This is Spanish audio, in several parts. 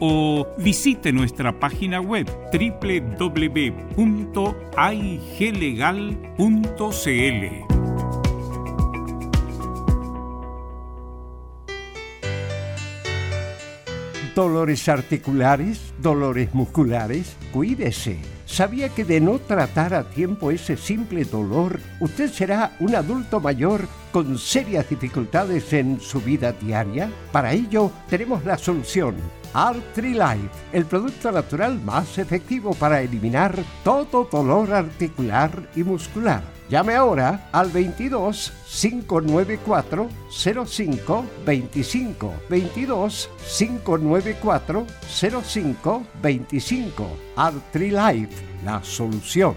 o visite nuestra página web www.aiglegal.cl. Dolores articulares, dolores musculares, cuídese. ¿Sabía que de no tratar a tiempo ese simple dolor, usted será un adulto mayor con serias dificultades en su vida diaria? Para ello, tenemos la solución Artrilife, el producto natural más efectivo para eliminar todo dolor articular y muscular. Llame ahora al 22 594 05 25 22 594 05 25 Artrilife, la solución.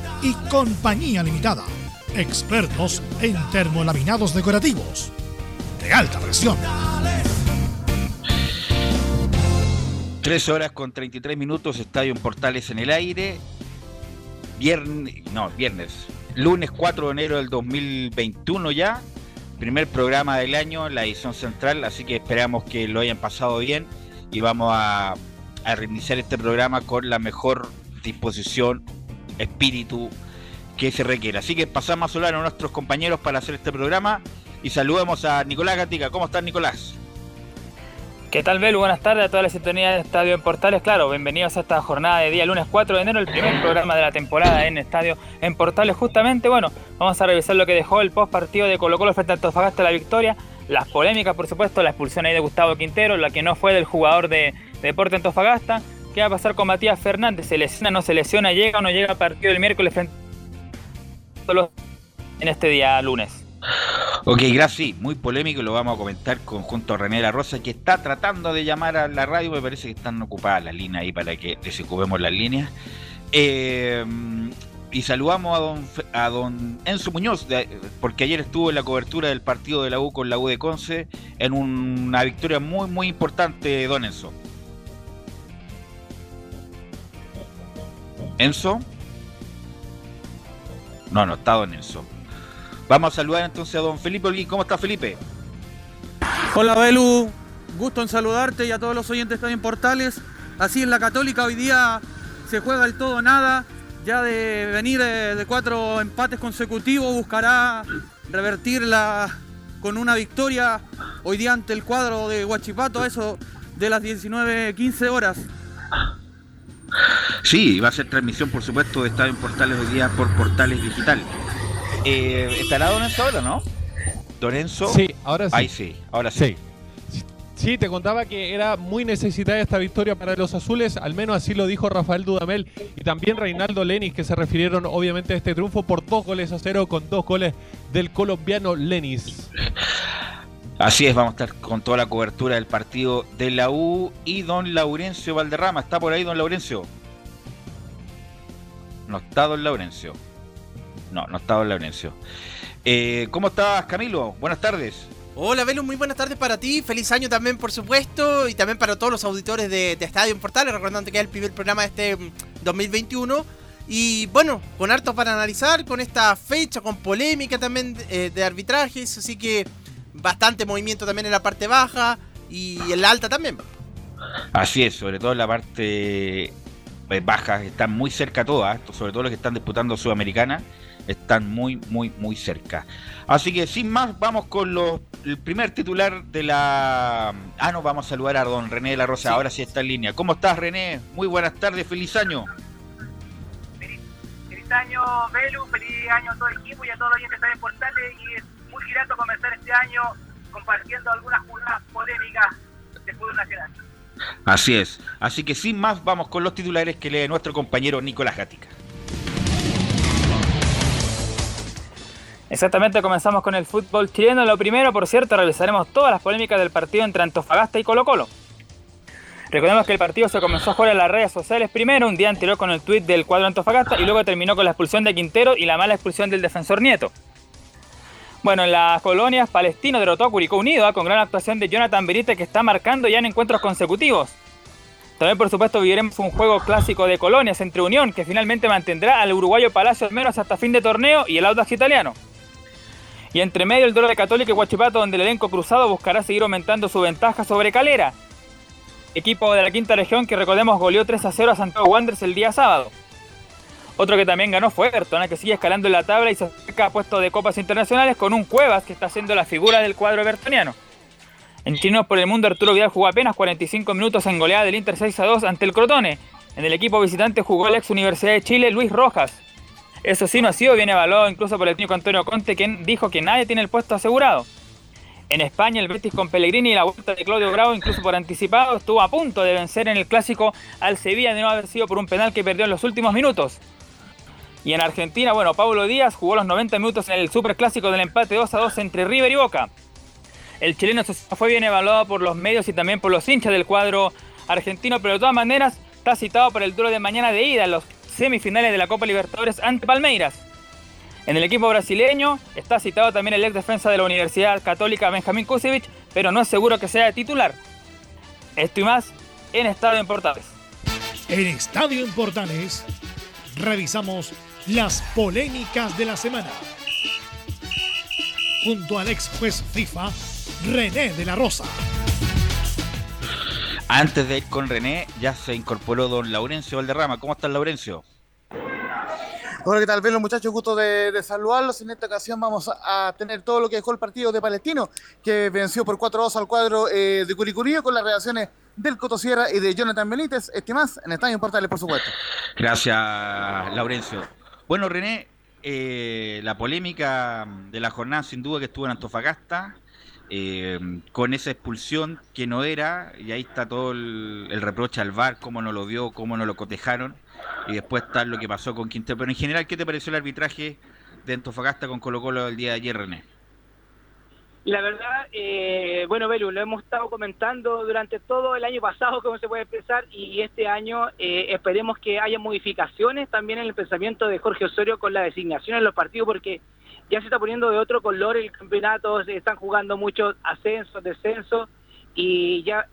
y Compañía Limitada, expertos en termolaminados decorativos de alta presión. 13 horas con 33 minutos, Estadio en Portales en el aire. Viernes, no, viernes, lunes 4 de enero del 2021 ya. Primer programa del año, la edición central, así que esperamos que lo hayan pasado bien y vamos a, a reiniciar este programa con la mejor disposición, espíritu que se requiere. Así que pasamos a saludar a nuestros compañeros para hacer este programa y saludamos a Nicolás Gatica. ¿Cómo estás, Nicolás? ¿Qué tal, Belu? Buenas tardes a toda la sintonía de Estadio en Portales. Claro, bienvenidos a esta jornada de día lunes 4 de enero, el primer programa de la temporada en Estadio en Portales. Justamente, bueno, vamos a revisar lo que dejó el post partido de Colo Colo frente a Antofagasta la victoria. Las polémicas, por supuesto, la expulsión ahí de Gustavo Quintero, la que no fue del jugador de, Deporte Antofagasta. ¿Qué va a pasar con Matías Fernández? ¿Se lesiona, no se lesiona? ¿Llega o no llega al partido del miércoles frente en este día lunes? Ok, gracias. Muy polémico, lo vamos a comentar con, junto a René La Rosa, que está tratando de llamar a la radio. Me parece que están ocupadas las líneas ahí para que desocupemos las líneas. Eh, y saludamos a don, a don Enzo Muñoz, porque ayer estuvo en la cobertura del partido de la U con la U de Conce, en una victoria muy, muy importante, don Enzo. ¿Enzo? No, no está don Enzo. Vamos a saludar entonces a don Felipe Olguín. ¿Cómo está Felipe? Hola Belu, gusto en saludarte y a todos los oyentes que en Portales. Así en la Católica hoy día se juega el todo nada. Ya de venir de, cuatro empates consecutivos buscará revertirla con una victoria hoy día ante el cuadro de Huachipato, eso de las 19-15 horas. Sí, va a ser transmisión, por supuesto, de Estadio en Portales hoy día por Portales Digital. Eh, ¿Estará Don Enzo ahora, no? Don Enzo. Sí, ahora sí. Ahí sí, ahora sí. sí. te contaba que era muy necesitada esta victoria para los azules, al menos así lo dijo Rafael Dudamel y también Reinaldo Lenis, que se refirieron obviamente a este triunfo por dos goles a cero con dos goles del colombiano Lenis. Así es, vamos a estar con toda la cobertura del partido de la U y don Laurencio Valderrama. ¿Está por ahí don Laurencio? No está don Laurencio. No, no estaba en Laurencio. Eh, ¿Cómo estás, Camilo? Buenas tardes. Hola, Velo, muy buenas tardes para ti. Feliz año también, por supuesto, y también para todos los auditores de, Estadio en Portales, recordando que es el primer programa de este 2021. Mm, y bueno, con harto para analizar, con esta fecha, con polémica también eh, de arbitrajes, así que bastante movimiento también en la parte baja y en la alta también. Así es, sobre todo en la parte eh, baja, están muy cerca todas, sobre todo los que están disputando Sudamericana están muy, muy, muy cerca. Así que sin más, vamos con los, el primer titular de la... Ah, no, vamos a saludar a don René de la Rosa, ahora sí está en línea. ¿Cómo estás, René? Muy buenas tardes, feliz año. Feliz, año, Belu, feliz año a todo el equipo y a todos los oyentes de Portales y es muy grato comenzar este año compartiendo algunas jugadas polémicas del fútbol nacional. Así es. Así que sin más, vamos con los titulares que lee nuestro compañero Nicolás Gatica. Exactamente, comenzamos con el fútbol chileno. Lo primero, por cierto, revisaremos todas las polémicas del partido entre Antofagasta y Colo Colo. Recordemos que el partido se comenzó a jugar en las redes sociales primero, un día anterior con el tuit del cuadro Antofagasta y luego terminó con la expulsión de Quintero y la mala expulsión del defensor Nieto. Bueno, en las colonias, Palestino derrotó a Curicó Unido ¿ah? con gran actuación de Jonathan Benítez que está marcando ya en encuentros consecutivos. También, por supuesto, viviremos un juego clásico de colonias entre Unión, que finalmente mantendrá al uruguayo Palacio al menos hasta fin de torneo, y el Audax italiano. Y entre medio el duelo de Católica y Huachipato, donde el elenco cruzado buscará seguir aumentando su ventaja sobre Calera. Equipo de la quinta región que recordemos goleó 3 a 0 a Santiago Wanderers el día sábado. Otro que también ganó fue Everton, que sigue escalando en la tabla y se acerca a puesto de copas internacionales con un Cuevas que está siendo la figura del cuadro evertoniano. En Chinos por el Mundo, Arturo Vidal jugó apenas 45 minutos en goleada del Inter 6 a 2 ante el Crotone. En el equipo visitante jugó el ex Universidad de Chile, Luis Rojas. Eso sí no ha sido bien evaluado incluso por el técnico Antonio Conte, quien dijo que nadie tiene el puesto asegurado. En España, el Betis con Pellegrini y la vuelta de Claudio Bravo, incluso por anticipado, estuvo a punto de vencer en el clásico al Sevilla de no haber sido por un penal que perdió en los últimos minutos. Y en Argentina, bueno, Pablo Díaz jugó los 90 minutos en el superclásico del empate 2 a 2 entre River y Boca. El chileno fue bien evaluado por los medios y también por los hinchas del cuadro argentino, pero de todas maneras está citado para el duelo de mañana de ida en los semifinales de la Copa Libertadores ante Palmeiras. En el equipo brasileño está citado también el ex defensa de la Universidad Católica Benjamín Kusevich, pero no es seguro que sea titular. Esto y más en Estadio en Portales. En Estadio en Portales revisamos las polémicas de la semana. Junto al ex juez FIFA, René de la Rosa. Antes de ir con René, ya se incorporó don Laurencio Valderrama. ¿Cómo estás, Laurencio? Hola, ¿qué tal? Bien, los muchachos, gusto de, de, saludarlos. En esta ocasión vamos a tener todo lo que dejó el partido de Palestino, que venció por 4-2 al cuadro eh, de Curicurío con las reacciones del Coto Sierra y de Jonathan Benítez. Este más en Estadio Portales, por supuesto. Gracias, Laurencio. Bueno, René, eh, la polémica de la jornada sin duda que estuvo en Antofagasta, eh, con esa expulsión que no era, y ahí está todo el, reproche al VAR, cómo no lo vio, cómo no lo cotejaron y después está lo que pasó con Quintero. Pero en general, ¿qué te pareció el arbitraje de Antofagasta con Colo Colo el día de ayer, René? La verdad, eh, bueno, Belu, lo hemos estado comentando durante todo el año pasado, como se puede expresar, y este año eh, esperemos que haya modificaciones también en el pensamiento de Jorge Osorio con la designación en los partidos, porque ya se está poniendo de otro color el campeonato, se están jugando muchos ascensos, descensos, y ya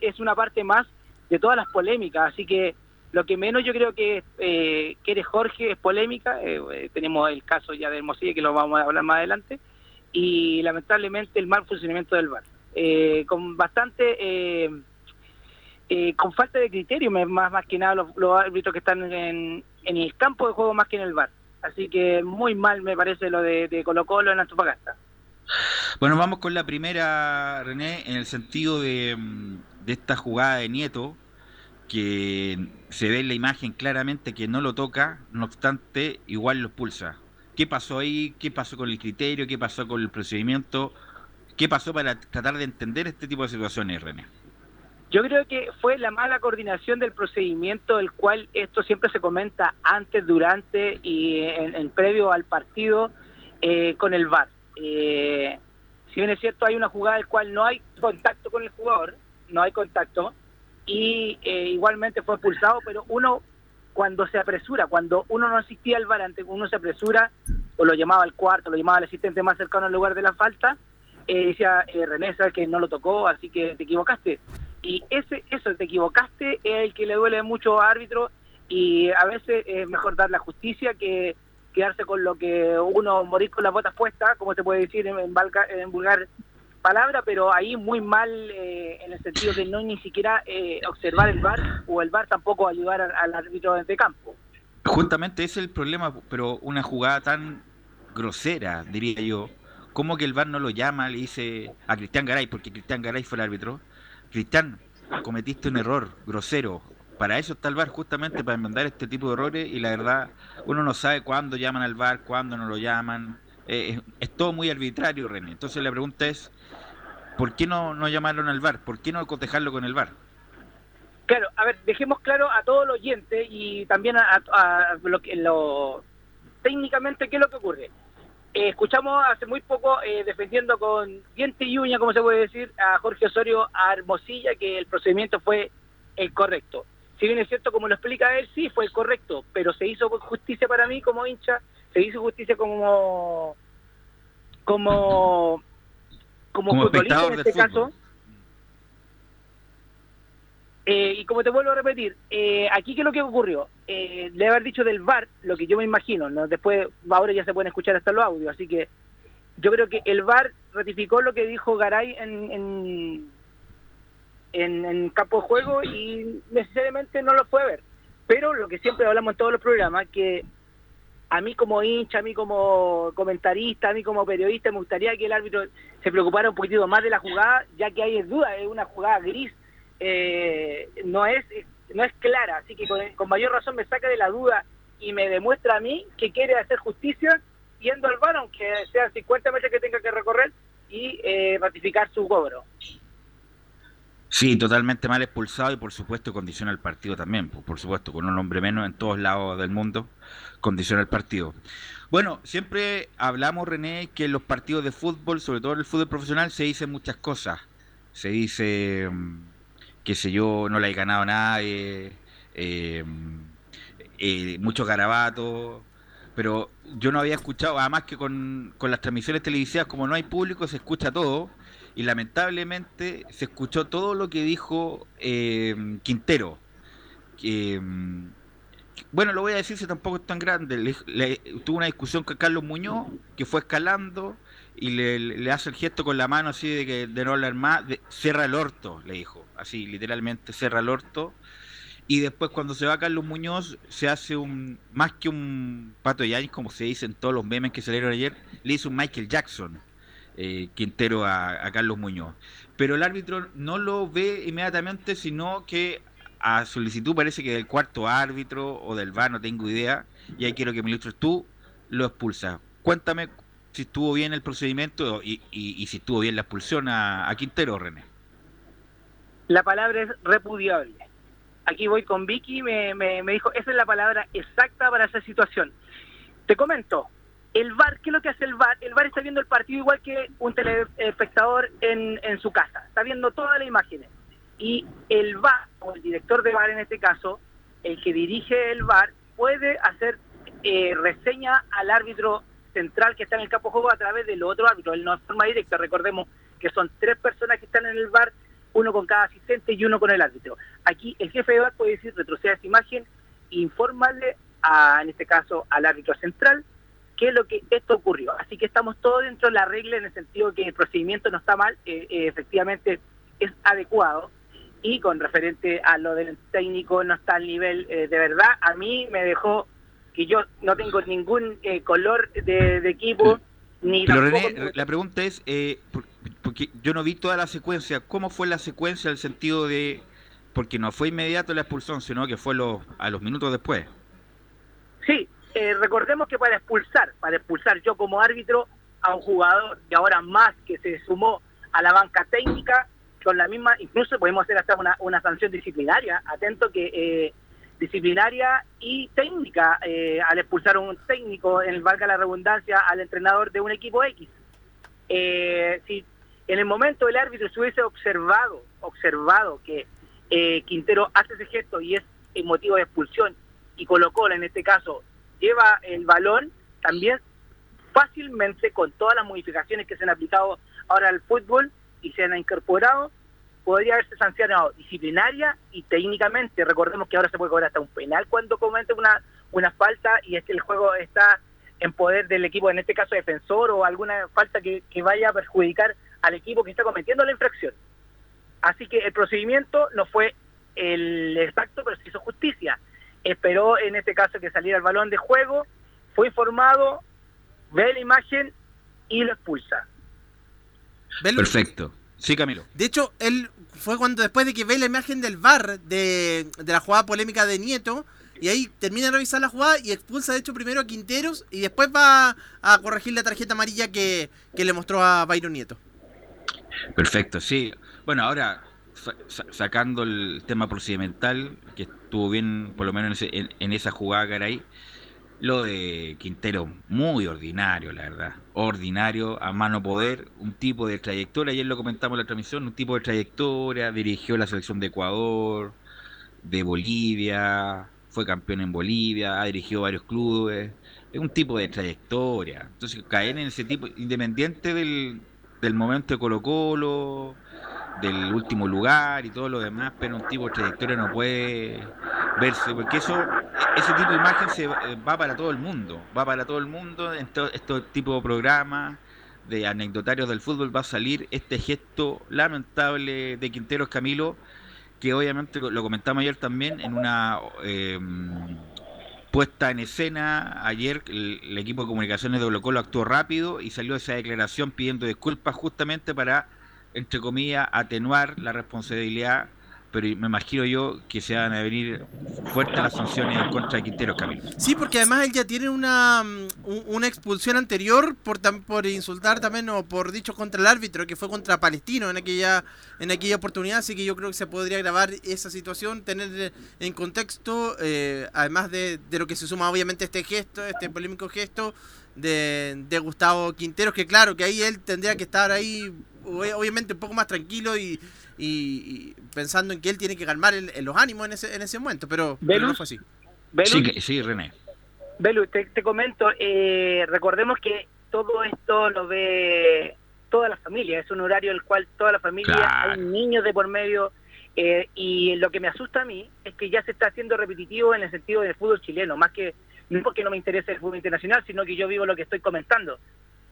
es una parte más de todas las polémicas, así que lo que menos yo creo que eh, quiere Jorge es polémica. Eh, tenemos el caso ya de Hermosilla que lo vamos a hablar más adelante. Y lamentablemente el mal funcionamiento del VAR. Eh, con bastante. con falta de criterio, más, más que nada los, árbitros que están en, en, el campo de juego más que en el VAR. Así que muy mal me parece lo de, de Colo Colo en Antofagasta. Bueno, vamos con la primera, René, en el sentido de, de esta jugada de Nieto, que se ve en la imagen claramente que no lo toca, no obstante, igual lo expulsa. ¿Qué pasó ahí? ¿Qué pasó con el criterio? ¿Qué pasó con el procedimiento? ¿Qué pasó para tratar de entender este tipo de situaciones, René? Yo creo que fue la mala coordinación del procedimiento, el cual esto siempre se comenta antes, durante y en, previo al partido eh, con el VAR. Eh, si bien es cierto, hay una jugada en la cual no hay contacto con el jugador, no hay contacto, y eh, igualmente fue expulsado, pero uno cuando se apresura, cuando uno no asistía al VAR, uno se apresura, o lo llamaba al cuarto, lo llamaba al asistente más cercano al lugar de la falta, eh, decía eh, René, sabes que no lo tocó, así que te equivocaste. Y ese eso, te equivocaste, es el que le duele mucho a árbitro y a veces es mejor dar la justicia que quedarse con lo que uno morir con las botas puestas, como se puede decir en vulgar palabra, pero ahí muy mal eh, en el sentido de no ni siquiera eh, observar el VAR o el VAR tampoco ayudar al, árbitro de campo. Justamente ese es el problema, pero una jugada tan grosera, diría yo, como que el VAR no lo llama, le dice a Cristian Garay, porque Cristian Garay fue el árbitro, Cristian, cometiste un error grosero, para eso está el VAR, justamente para enmendar este tipo de errores y la verdad uno no sabe cuándo llaman al VAR, cuándo no lo llaman, eh, es, es, todo muy arbitrario, René. Entonces la pregunta es, ¿por qué no, no llamarlo al VAR? ¿Por qué no cotejarlo con el VAR? Claro, a ver, dejemos claro a todo el oyente y también a, lo lo técnicamente qué es lo que ocurre. Eh, escuchamos hace muy poco eh, defendiendo con diente y uña, como se puede decir, a Jorge Osorio a Hermosilla que el procedimiento fue el correcto. Si bien es cierto, como lo explica él, sí fue el correcto, pero se hizo justicia para mí como hincha, se hizo justicia como como como, como futbolista en este caso. Eh, y como te vuelvo a repetir, eh, aquí qué es lo que ocurrió. Eh, de haber dicho del VAR, lo que yo me imagino, ¿no? después ahora ya se pueden escuchar hasta los audios, así que yo creo que el VAR ratificó lo que dijo Garay en, en, en, en campo de juego y necesariamente no lo fue a ver. Pero lo que siempre hablamos en todos los programas, que a mí como hincha, a mí como comentarista, a mí como periodista, me gustaría que el árbitro se preocupara un poquitito más de la jugada, ya que hay duda, es una jugada gris, eh, no es no es clara, así que con, mayor razón me saca de la duda y me demuestra a mí que quiere hacer justicia yendo al bar, aunque sean 50 metros que tenga que recorrer, y eh, ratificar su cobro. Sí, totalmente mal expulsado y por supuesto condiciona el partido también, por supuesto, con un hombre menos en todos lados del mundo, condiciona el partido. Bueno, siempre hablamos, René, que en los partidos de fútbol, sobre todo en el fútbol profesional, se dicen muchas cosas. Se dice, qué sé yo, no le he ganado a nadie, eh, eh, muchos garabatos, pero yo no había escuchado, además que con, con las transmisiones televisivas, como no hay público, se escucha todo, y lamentablemente se escuchó todo lo que dijo eh, Quintero. Que, mm, bueno, lo voy a decir si tampoco es tan grande. Le, le- tuvo una discusión con Carlos Muñoz, que fue escalando, y le, hace el gesto con la mano así de que de no hablar más, de, cierra el orto, le dijo, así literalmente cierra el orto. Y después cuando se va Carlos Muñoz, se hace un, más que un pato de Yanis, como se dice en todos los memes que salieron ayer, le hizo un Michael Jackson, eh, Quintero a, a Carlos Muñoz. Pero el árbitro no lo ve inmediatamente, sino que a solicitud parece que del cuarto árbitro o del VAR, no tengo idea, y ahí quiero que me ilustres tú, lo expulsa. Cuéntame si estuvo bien el procedimiento y, y- si estuvo bien la expulsión a, Quintero, René. La palabra es repudiable. Aquí voy con Vicky, me, me, dijo, esa es la palabra exacta para esa situación. Te comento, el VAR, ¿qué es lo que hace el VAR? El VAR está viendo el partido igual que un telespectador en, en su casa, está viendo todas las imágenes. Y el VAR, o el director de VAR en este caso, el que dirige el VAR, puede hacer eh, reseña al árbitro central que está en el campo de juego a través del otro árbitro. Él no es forma directa, recordemos que son tres personas que están en el VAR, uno con cada asistente y uno con el árbitro. Aquí el jefe de VAR puede decir, retroceda esa imagen informarle, a, en este caso, al árbitro central qué es lo que esto ocurrió. Así que estamos todos dentro de la regla en el sentido que el procedimiento no está mal, eh, eh, efectivamente es adecuado y con referente a lo del técnico no está al nivel eh, de verdad. A mí me dejó que yo no tengo ningún eh, color de, de equipo ni Pero René, la pregunta es, eh, por- porque yo no vi toda la secuencia, ¿cómo fue la secuencia en el sentido de, porque no fue inmediato la expulsión, sino que fue los, a los minutos después? Sí, eh, recordemos que para expulsar, para expulsar yo como árbitro a un jugador y ahora más que se sumó a la banca técnica, con la misma, incluso podemos hacer hasta una, una sanción disciplinaria, atento que eh, disciplinaria y técnica eh, al expulsar a un técnico, en valga la redundancia, al entrenador de un equipo X. Eh, si en el momento el árbitro se hubiese observado, observado que eh, Quintero hace ese gesto y es el motivo de expulsión y Colo Colo en este caso lleva el balón, también fácilmente con todas las modificaciones que se han aplicado ahora al fútbol y se han incorporado, podría haberse sancionado disciplinaria y técnicamente. Recordemos que ahora se puede cobrar hasta un penal cuando comete una, una falta y es que el juego está en poder del equipo, en este caso defensor, o alguna falta que, que vaya a perjudicar al equipo que está cometiendo la infracción. Así que el procedimiento no fue el exacto, pero se hizo justicia. Esperó en este caso que saliera el balón de juego, fue informado, ve la imagen y lo expulsa. Perfecto. Sí, Camilo. De hecho, él fue cuando después de que ve la imagen del VAR de, de la jugada polémica de Nieto, y ahí termina de revisar la jugada y expulsa de hecho primero a Quinteros y después va a corregir la tarjeta amarilla que, que le mostró a Byron Nieto. Perfecto, sí. Bueno, ahora sa- sa- sacando el tema procedimental, que estuvo bien, por lo menos en, ese- en- en esa jugada, caray, lo de Quintero, muy ordinario, la verdad. Ordinario, a mano poder, un tipo de trayectoria, ayer lo comentamos en la transmisión, un tipo de trayectoria, dirigió la selección de Ecuador, de Bolivia, fue campeón en Bolivia, ha dirigido varios clubes, es un tipo de trayectoria. Entonces, caer en ese tipo, independiente del, del momento de Colo Colo, del último lugar y todo lo demás, pero un tipo de trayectoria no puede verse, porque eso, ese tipo de imagen se va va para todo el mundo, va para todo el mundo, en todo este tipo de programas de anecdotarios del fútbol va a salir este gesto lamentable de Quinteros Camilo, que obviamente lo comentamos ayer también en una eh, puesta en escena. Ayer el, el equipo de comunicaciones de Colo Colo actuó rápido y salió esa declaración pidiendo disculpas justamente para, entre comillas, atenuar la responsabilidad. Pero me imagino yo que se van a venir fuertes las sanciones en contra de Quinteros Camilo. Sí, porque además él ya tiene una, mm, un- una expulsión anterior por, por insultar también o por dicho contra el árbitro, que fue contra Palestino en aquella, en aquella oportunidad, así que yo creo que se podría grabar esa situación, tener eh, en contexto, eh, además de, de lo que se suma obviamente este gesto, este polémico gesto de, de Gustavo Quinteros, que claro, que ahí él tendría que estar ahí obviamente un poco más tranquilo y, y- y pensando en que él tiene que calmar el- el- los ánimos en ese, en ese momento, pero, pero no fue así. Sí, que- sí, René. Belu, te, te comento, eh, recordemos que todo esto lo ve toda la familia, es un horario el cual toda la familia, Claro. hay niños de por medio, eh, y lo que me asusta a mí es que ya se está haciendo repetitivo en el sentido del fútbol chileno, más que, no porque no me interese el fútbol internacional, sino que yo vivo lo que estoy comentando.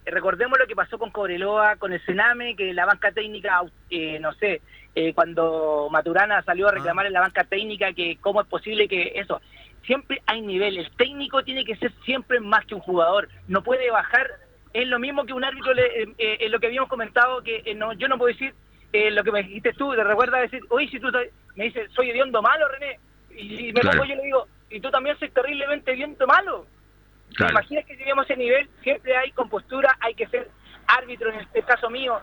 Eh, recordemos lo que pasó con Cobreloa, con el Sename, que la banca técnica, eh, no sé, eh, cuando Maturana salió a reclamar en la banca técnica que cómo es posible que eso, siempre hay nivel, el técnico tiene que ser siempre más que un jugador, no puede bajar, es lo mismo que un árbitro, le, eh, eh, lo que habíamos comentado, que no, yo no puedo decir eh, lo que me dijiste tú, te recuerda decir, oye, si tú me dices, soy hediondo malo, René, y, y me Claro. pongo yo le digo, y tú también soy terriblemente hediondo malo. ¿Te Claro. que lleguemos a ese nivel? Siempre hay compostura, hay que ser árbitro, en este caso mío,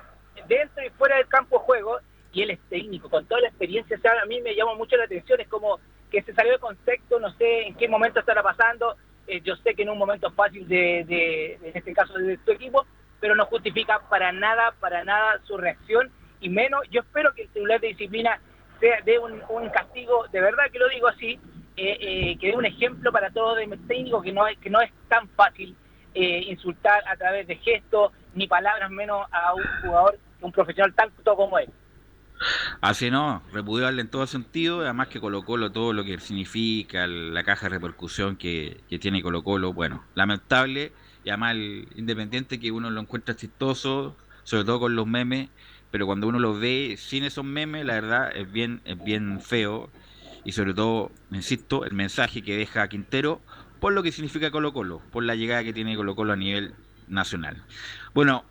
dentro y fuera del campo de juego, y él es técnico, con toda la experiencia, o sea, a mí me llama mucho la atención, es como que se salió de contexto, no sé en qué momento estará pasando, eh, yo sé que en un momento fácil de, de- en este caso de tu equipo, pero no justifica para nada, para nada su reacción, y menos, yo espero que el tribunal de disciplina sea de un castigo, de verdad que lo digo así, eh, eh, que dé un ejemplo para todo de técnico que no es, que no es tan fácil eh, insultar a través de gestos ni palabras menos a un jugador, un profesional tanto como él. Así no, repudiable en todo sentido, además que Colo Colo, todo lo que significa, la caja de repercusión que, que tiene Colo Colo, bueno, lamentable, y además el Independiente que uno lo encuentra chistoso, sobre todo con los memes, pero cuando uno lo ve sin esos memes, la verdad es bien, es bien feo, y sobre todo, insisto, el mensaje que deja Quintero por lo que significa Colo Colo, por la llegada que tiene Colo Colo a nivel nacional. Bueno,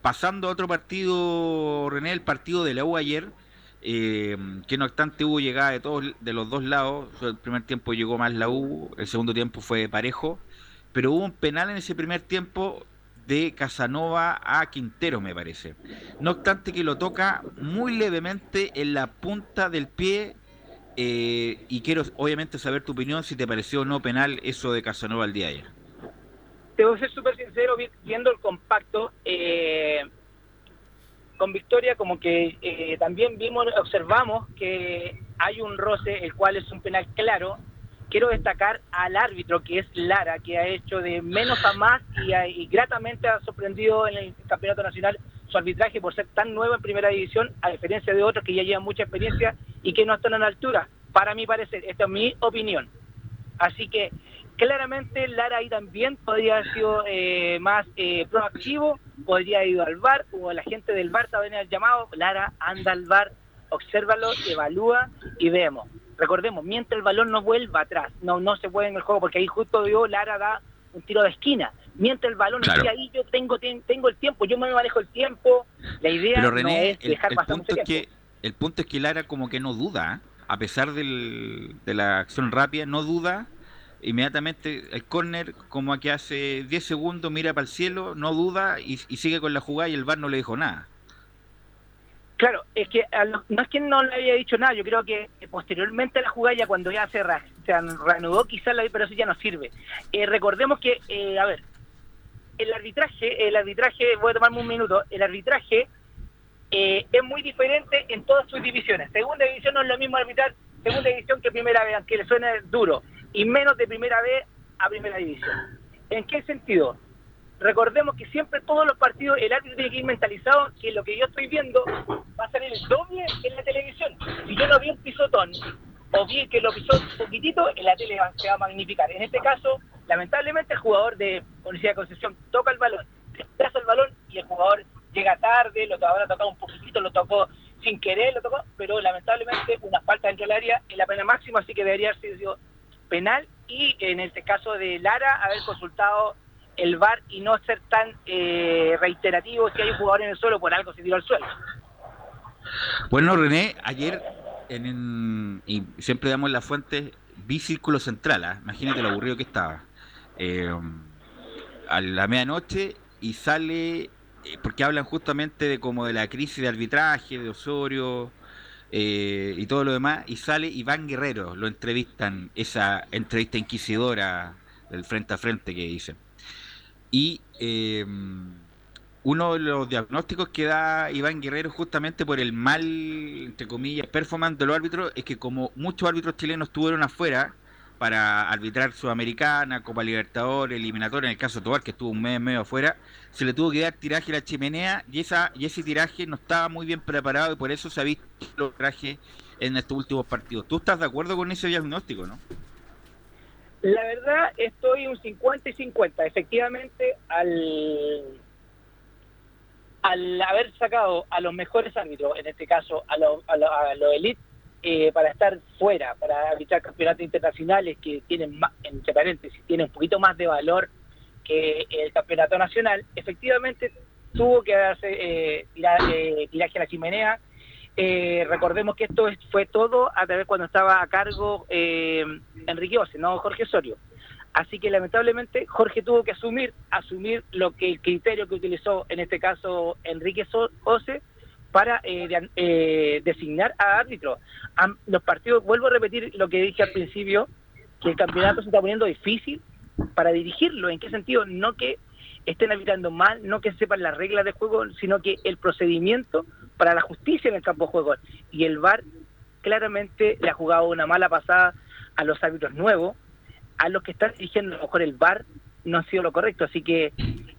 pasando a otro partido, René, el partido de la U ayer, eh, que no obstante hubo llegada de todos de los dos lados. El primer tiempo llegó más la U, el segundo tiempo fue parejo, pero hubo un penal en ese primer tiempo de Casanova a Quintero, me parece. No obstante que lo toca muy levemente en la punta del pie. Eh, y quiero obviamente saber tu opinión si te pareció o no penal eso de Casanova el día de ayer. Te voy a ser súper sincero, vi- viendo el compacto, eh, con Victoria como que eh, también vimos, observamos que hay un roce, el cual es un penal claro. Quiero destacar al árbitro, que es Lara, que ha hecho de menos a más y, y gratamente ha sorprendido en el Campeonato Nacional su arbitraje por ser tan nuevo en Primera División, a diferencia de otros que ya llevan mucha experiencia y que no están a la altura. Para mi parecer, esta es mi opinión. Así que claramente Lara ahí también podría haber sido eh, más eh, proactivo, podría haber ido al bar, o la gente del bar también el llamado, Lara, anda al bar, obsérvalo, evalúa y vemos. Recordemos, mientras el balón no vuelva atrás, no, no se puede en el juego, porque ahí justo yo, Lara da un tiro de esquina. Mientras el balón Claro. esté ahí, yo tengo, ten- tengo el tiempo, yo me manejo el tiempo. La idea Pero no René, es el, dejar el pasar punto mucho es que el punto es que Lara como que no duda, a pesar del- de la acción rápida, no duda. Inmediatamente el córner, como que hace 10 segundos, mira para el cielo, no duda y, y sigue con la jugada y el VAR no le dijo nada. Claro, es que lo- no es que no le había dicho nada, yo creo que posteriormente a la jugada, ya cuando ya se reanudó, quizás la pero eso ya no sirve. Eh, recordemos que, eh, a ver, el arbitraje, el arbitraje, voy a tomarme un minuto, el arbitraje eh, es muy diferente en todas sus divisiones. Segunda división no es lo mismo arbitrar segunda división que primera vez, aunque le suene duro, y menos de primera vez a primera división. ¿En qué sentido? Recordemos que siempre todos los partidos el árbitro tiene que ir mentalizado que lo que yo estoy viendo va a salir el doble en la televisión. Si yo no vi un pisotón o vi que lo pisó un poquitito, en la tele se va a magnificar. En este caso, lamentablemente el jugador de Policía de Concepción toca el balón, desplaza el balón y el jugador llega tarde, lo habrá tocado un poquitito, lo tocó sin querer, lo tocó, pero lamentablemente una falta dentro del área es la pena máxima, así que debería haber sido penal y en este caso de Lara haber consultado el VAR y no ser tan eh, reiterativo si hay un jugador en el suelo por algo se tiró al suelo. Bueno, René, ayer, en, en- y siempre damos la fuente, vi Círculo Central, ¿ah? imagínate lo aburrido que estaba. Eh, a la medianoche y sale, eh, porque hablan justamente de como de la crisis de arbitraje, de Osorio eh, y todo lo demás, y sale Iván Guerrero, lo entrevistan, esa entrevista inquisidora del frente a frente que dicen. Y uno de los diagnósticos que da Iván Guerrero justamente por el mal, entre comillas, performance de los árbitros es que como muchos árbitros chilenos estuvieron afuera para arbitrar Sudamericana, Copa Libertadores, Eliminatoria, en el caso de Tobar, que estuvo un mes medio afuera, se le tuvo que dar tiraje a la chimenea y, esa, y ese tiraje no estaba muy bien preparado y por eso se ha visto los trajes en estos últimos partidos. ¿Tú estás de acuerdo con ese diagnóstico, no? La verdad, estoy un 50 y 50. Efectivamente, al, al haber sacado a los mejores árbitros, en este caso a los a lo, a eh, para estar fuera, para arbitrar campeonatos internacionales que tienen, más, entre paréntesis, tienen un poquito más de valor que el campeonato nacional, efectivamente tuvo que darse eh, eh, tiraje a la chimenea. Eh, recordemos que esto es- fue todo a través cuando estaba a cargo Enrique Ose, no Jorge Osorio. Así que lamentablemente Jorge tuvo que asumir, asumir lo que el criterio que utilizó en este caso Enrique Ose para eh, eh, designar a árbitro. Am- los partidos, vuelvo a repetir lo que dije al principio, que el campeonato se está poniendo difícil para dirigirlo. ¿En qué sentido? No que estén arbitrando mal, no que sepan las reglas de juego, sino que el procedimiento para la justicia en el campo de juego. Y el VAR claramente le ha jugado una mala pasada a los árbitros nuevos, a los que están dirigiendo a lo mejor el VAR no ha sido lo correcto. Así que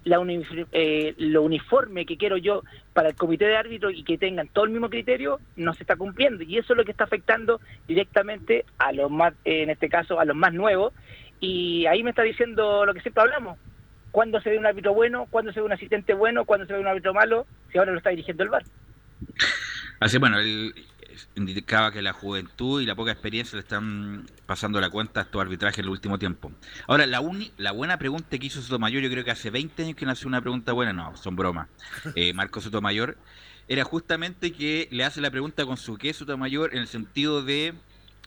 la eh, lo uniforme que quiero yo para el comité de árbitros y que tengan todo el mismo criterio no se está cumpliendo. Y eso es lo que está afectando directamente a los más, en este caso, a los más nuevos. Y ahí me está diciendo lo que siempre hablamos. ¿Cuándo se ve un árbitro bueno? ¿Cuándo se ve un asistente bueno? ¿Cuándo se ve un árbitro malo? Si ahora lo está dirigiendo el VAR. Así, bueno, él indicaba que la juventud y la poca experiencia le están pasando la cuenta a estos arbitrajes en el último tiempo. Ahora, la, uni- la buena pregunta que hizo Sotomayor, yo creo que hace 20 años que no hace una pregunta buena, no, son bromas. Eh, Marco Sotomayor, era justamente que le hace la pregunta con su qué Sotomayor en el sentido de,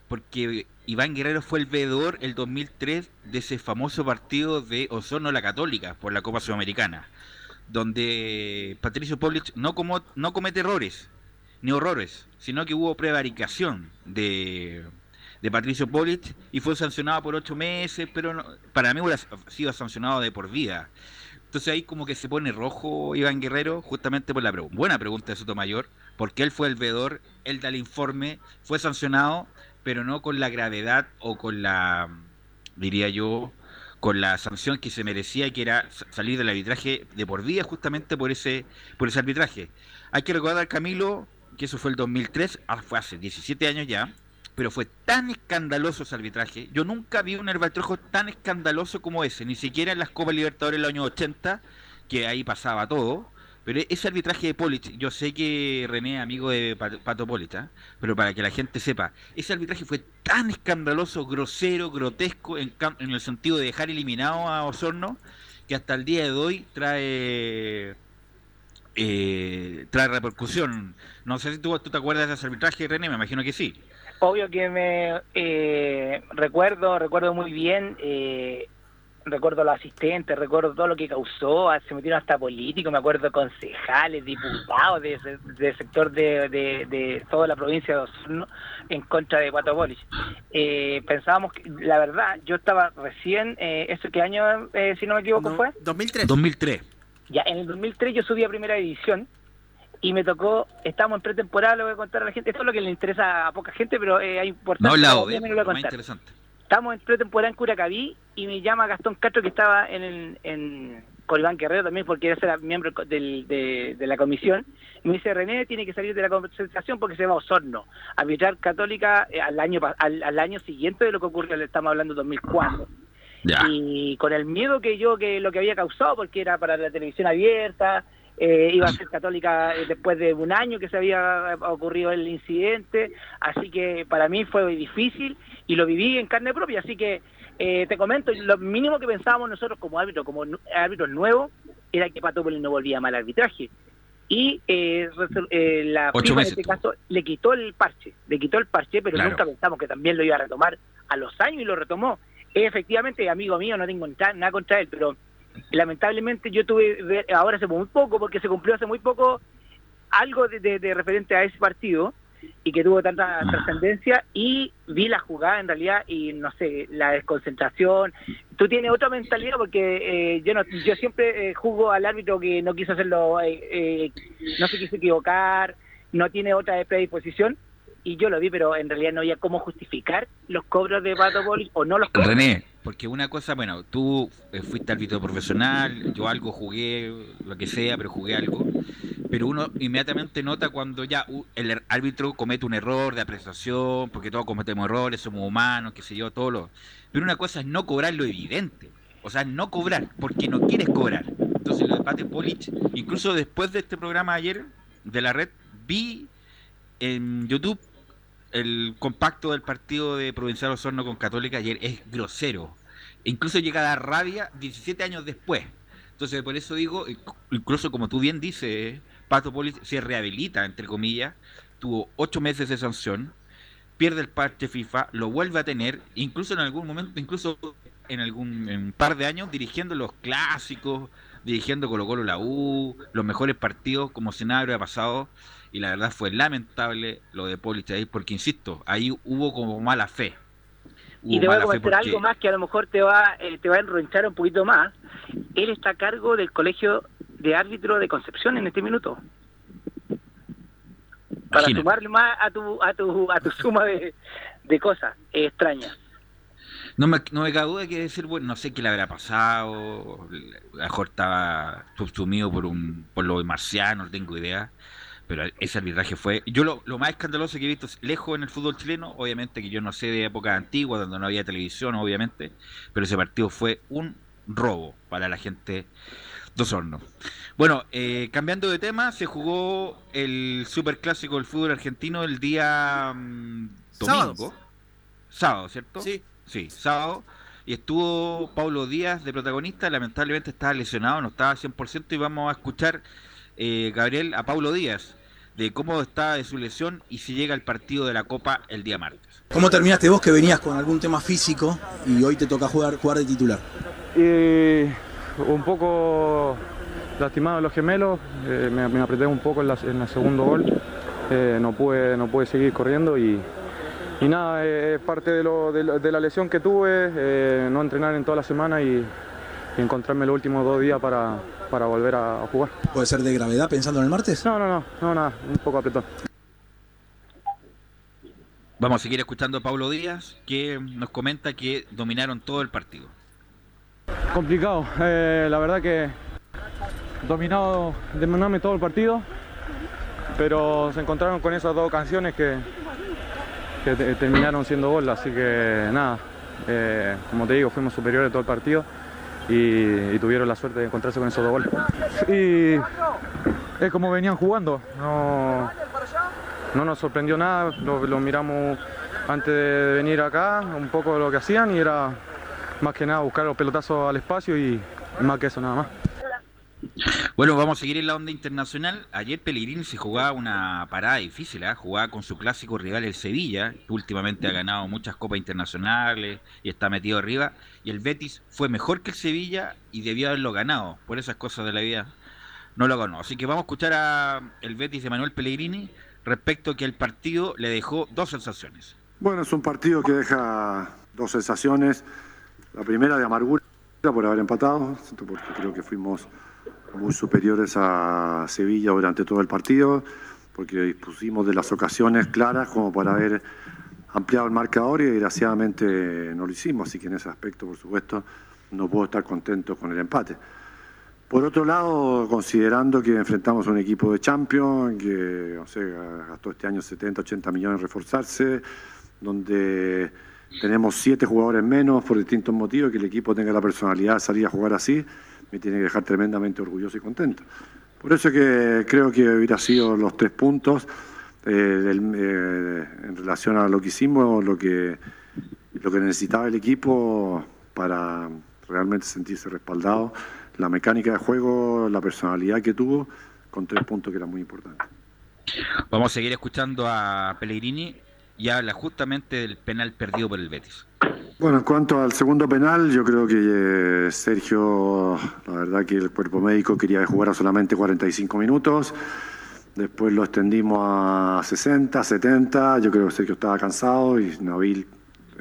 porque Iván Guerrero fue el veedor el 2003 de ese famoso partido de Osorno La Católica por la Copa Sudamericana, donde Patricio Povlich no, como, no comete errores, ni horrores, sino que hubo prevaricación de, de Patricio Povlich y fue sancionado por ocho meses, pero no- para mí hubiera sido sancionado de por vida. Entonces ahí como que se pone rojo Iván Guerrero justamente por la pregunta. Buena pregunta de Sotomayor, porque él fue el veedor, él da el informe, fue sancionado, pero no con la gravedad o con la, diría yo, con la sanción que se merecía, que era sa- salir del arbitraje de por vida justamente por ese, por ese arbitraje. Hay que recordar, Camilo, que eso fue el 2003, ahora fue hace 17 años ya, pero fue tan escandaloso ese arbitraje. Yo nunca vi un arbitraje tan escandaloso como ese, ni siquiera en las Copas Libertadores de los años 80, que ahí pasaba todo. Pero ese arbitraje de Polich, yo sé que René es amigo de Pat- Pato Polich, ¿ah? pero para que la gente sepa, ese arbitraje fue tan escandaloso, grosero, grotesco, en, en el sentido de dejar eliminado a Osorno, que hasta el día de hoy trae eh, trae repercusión. No sé si tú, tú te acuerdas de ese arbitraje, René, me imagino que sí. Obvio que me eh, recuerdo, recuerdo muy bien, eh, recuerdo a los asistentes, recuerdo todo lo que causó, ah, se metieron hasta políticos, me acuerdo concejales, diputados de del sector de, de, de toda la provincia de Osorno en contra de Pato Bolich. Eh, pensábamos que, la verdad, yo estaba recién, eh, ¿eso qué año, eh, si no me equivoco, fue? 2003. 2003. Ya, en el 2003 yo subí a primera división y me tocó, estamos en pretemporada, lo voy a contar a la gente, esto es lo que le interesa a poca gente, pero eh, hay importante. No hablado me lo voy a contar. interesante. Estamos en pretemporada en Curacaví y me llama Gastón Castro que estaba en, el, en con Iván Guerrero también porque era miembro del- de, de la comisión. Y me dice, René tiene que salir de la concentración porque se va a Osorno, a arbitrar Católica eh, al año al año siguiente de lo que ocurrió, le estamos hablando 2004 y con el miedo que yo que lo que había causado porque era para la televisión abierta eh, iba a ser católica eh, después de un año que se había ocurrido el incidente así que para mí fue difícil y lo viví en carne propia así que eh, te comento lo mínimo que pensábamos nosotros como árbitros como árbitros nuevos era que Patópolis no volvía mal arbitraje y eh, eh, la FIFA en este caso le quitó el parche, le quitó el parche, pero Claro. nunca pensamos que también lo iba a retomar a los años y lo retomó. Efectivamente, amigo mío, no tengo nada nada contra él, pero lamentablemente yo tuve ahora hace muy poco, porque se cumplió hace muy poco algo de, de- de referente a ese partido y que tuvo tanta trascendencia y vi la jugada en realidad y no sé, la desconcentración. Tú tienes otra mentalidad porque eh, yo no, yo siempre eh, juzgo al árbitro que no quiso hacerlo, eh, eh, no se quiso equivocar, no tiene otra predisposición y yo lo vi, pero en realidad no había cómo justificar los cobros de Pato Polich o no los cobros. René, porque una cosa, bueno, tú eh, fuiste árbitro profesional, yo algo jugué, lo que sea, pero jugué algo. Pero uno inmediatamente nota cuando ya el er- árbitro comete un error de apreciación, porque todos cometemos errores, somos humanos, qué sé yo, todo lo. Pero una cosa es no cobrar lo evidente. O sea, no cobrar, porque no quieres cobrar. Entonces, lo de Pate Polich, incluso después de este programa ayer, de la red, vi en YouTube el compacto del partido de Provincial Osorno con Católica ayer es grosero. Incluso llega a dar rabia 17 años después. Entonces, por eso digo, inc- incluso como tú bien dices, Pato Poli se rehabilita, entre comillas, tuvo 8 meses de sanción, pierde el parte FIFA, lo vuelve a tener, incluso en algún momento, incluso en algún par de años, dirigiendo los clásicos, dirigiendo Colo Colo la U, los mejores partidos, como si nada hubiera pasado. Y la verdad fue lamentable lo de Polich ahí, porque insisto, ahí hubo como mala fe. Y te voy a comentar porque- algo más que a lo mejor te va, eh, te va a enronchar un poquito más. Él está a cargo del colegio de árbitro de Concepción en este minuto. Para Imagínate. sumarle más a tu, a tu, a tu suma de, de cosas extrañas. No me, no me cabe duda que decir, bueno, no sé qué le habrá pasado, a lo mejor estaba subsumido por un por los marcianos, no tengo idea, pero ese arbitraje fue, yo lo, lo más escandaloso que he visto lejos en el fútbol chileno, obviamente que yo no sé de época antigua, donde no había televisión, obviamente, pero ese partido fue un robo para la gente de Osorno. Bueno, eh, cambiando de tema, se jugó el superclásico del fútbol argentino el día mm, Sábados. domingo. Sábado, ¿cierto? Sí. Sí, sábado. Y estuvo Paulo Díaz de protagonista, lamentablemente estaba lesionado, no estaba al 100% y vamos a escuchar, eh, Gabriel, a Paulo Díaz, de cómo está de su lesión y si llega al partido de la Copa el día martes. ¿Cómo terminaste vos que venías con algún tema físico y hoy te toca jugar, jugar de titular? Y un poco lastimado en los gemelos, eh, me, me apreté un poco en, la- en el segundo gol, eh, no, pude, no pude seguir corriendo y, y nada, eh, es parte de, lo- de lo- de la lesión que tuve, eh, no entrenar en toda la semana y, y encontrarme los últimos dos días para, para volver a, jugar. ¿Puede ser de gravedad pensando en el martes? No, no, no, no, nada, un poco apretón. Vamos a seguir escuchando a Paulo Díaz, que nos comenta que dominaron todo el partido. Complicado, eh, la verdad que dominado, dominame todo el partido, pero se encontraron con esas dos canciones que, que te- terminaron siendo gol, así que nada, eh, como te digo, fuimos superiores todo el partido y, tuvieron la suerte de encontrarse con esos dos goles. Y es como venían jugando, no, no nos sorprendió nada, lo, lo miramos antes de venir acá, un poco lo que hacían y era más que nada buscar los pelotazos al espacio y más que eso nada más. Bueno, vamos a seguir en la onda internacional. Ayer Pellegrini se jugaba una parada difícil, ¿ah? jugaba con su clásico rival el Sevilla, que últimamente ha ganado muchas copas internacionales y está metido arriba. Y el Betis fue mejor que el Sevilla y debió haberlo ganado. Por esas cosas de la vida no lo ganó. Así que vamos a escuchar a el Betis de Manuel Pellegrini respecto a que el partido le dejó dos sensaciones. Bueno, es un partido que deja dos sensaciones. La primera de amargura por haber empatado, porque creo que fuimos muy superiores a Sevilla durante todo el partido, porque dispusimos de las ocasiones claras como para haber ampliado el marcador y desgraciadamente no lo hicimos, así que en ese aspecto, por supuesto, no puedo estar contento con el empate. Por otro lado, considerando que enfrentamos a un equipo de Champions, que gastó este año 70, 80 millones en reforzarse, donde tenemos siete jugadores menos por distintos motivos, que el equipo tenga la personalidad de salir a jugar así, me tiene que dejar tremendamente orgulloso y contento. Por eso que creo que hubiera sido los tres puntos eh, eh, en relación a lo que hicimos, lo que, lo que necesitaba el equipo para realmente sentirse respaldado, la mecánica de juego, la personalidad que tuvo, con tres puntos que eran muy importantes. Vamos a seguir escuchando a Pellegrini y habla justamente del penal perdido por el Betis. Bueno, en cuanto al segundo penal, yo creo que eh, Sergio, la verdad que el cuerpo médico quería que jugara solamente 45 minutos. Después lo extendimos a 60, 70. Yo creo que Sergio estaba cansado y Nabil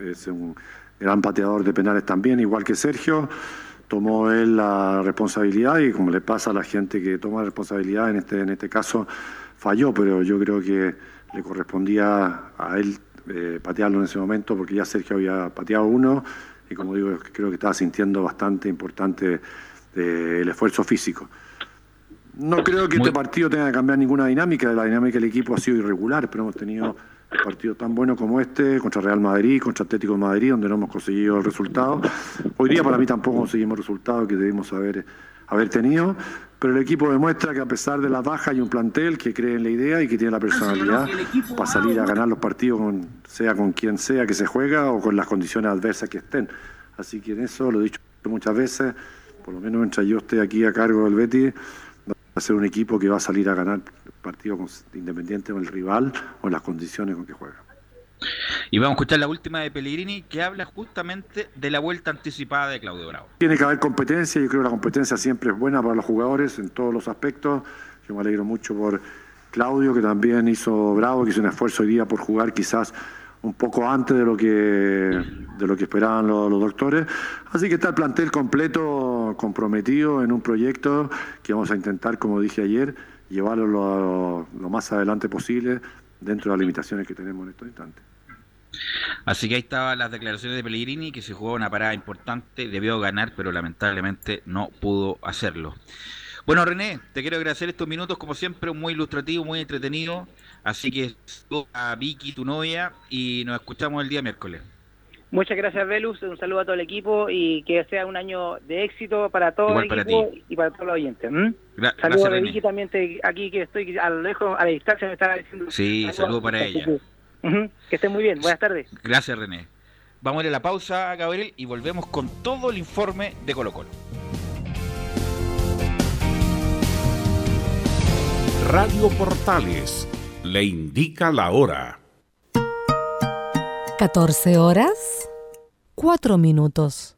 es un gran pateador de penales también, igual que Sergio. Tomó él la responsabilidad y como le pasa a la gente que toma responsabilidad, en este, en este caso falló, pero yo creo que le correspondía a él eh, patearlo en ese momento porque ya Sergio había pateado uno y como digo, creo que estaba sintiendo bastante importante eh, el esfuerzo físico. No creo que este partido tenga que cambiar ninguna dinámica, la dinámica del equipo ha sido irregular, pero hemos tenido partidos tan buenos como este, contra Real Madrid, contra Atlético de Madrid, donde no hemos conseguido el resultado. Hoy día para mí tampoco conseguimos el resultado que debimos haber, haber tenido, pero el equipo demuestra que a pesar de la baja hay un plantel que cree en la idea y que tiene la personalidad para salir a ganar los partidos, con, sea con quien sea que se juega o con las condiciones adversas que estén. Así que en eso lo he dicho muchas veces, por lo menos mientras yo esté aquí a cargo del Betis, va a ser un equipo que va a salir a ganar partido independiente con el rival o las condiciones con que juega. Y vamos a escuchar la última de Pellegrini que habla justamente de la vuelta anticipada de Claudio Bravo. Tiene que haber competencia, yo creo que la competencia siempre es buena para los jugadores en todos los aspectos. Yo me alegro mucho por Claudio, que también hizo Bravo, que hizo un esfuerzo hoy día por jugar quizás un poco antes de lo que, de lo que esperaban los, doctores. Así que está el plantel completo comprometido en un proyecto que vamos a intentar, como dije ayer, llevarlo lo, lo más adelante posible dentro de las limitaciones que tenemos en estos instantes. Así que ahí estaban las declaraciones de Pellegrini, que se jugó una parada importante, debió ganar, pero lamentablemente no pudo hacerlo. Bueno, René, te quiero agradecer estos minutos, como siempre, muy ilustrativo, muy entretenido. Así que a Vicky, tu novia, y nos escuchamos el día miércoles. Muchas gracias, Velus. Un saludo a todo el equipo y que sea un año de éxito para todo el equipo y para todos los oyentes. saludos a Vicky también, aquí que estoy a lo lejos, a la distancia, me estaba diciendo. Sí, saludo para ella. Que estén muy bien. Buenas tardes. Gracias, René. Vamos a ir a la pausa, Gabriel, y volvemos con todo el informe de Colo Colo. Radio Portales le indica la hora. 14 horas, 4 minutos.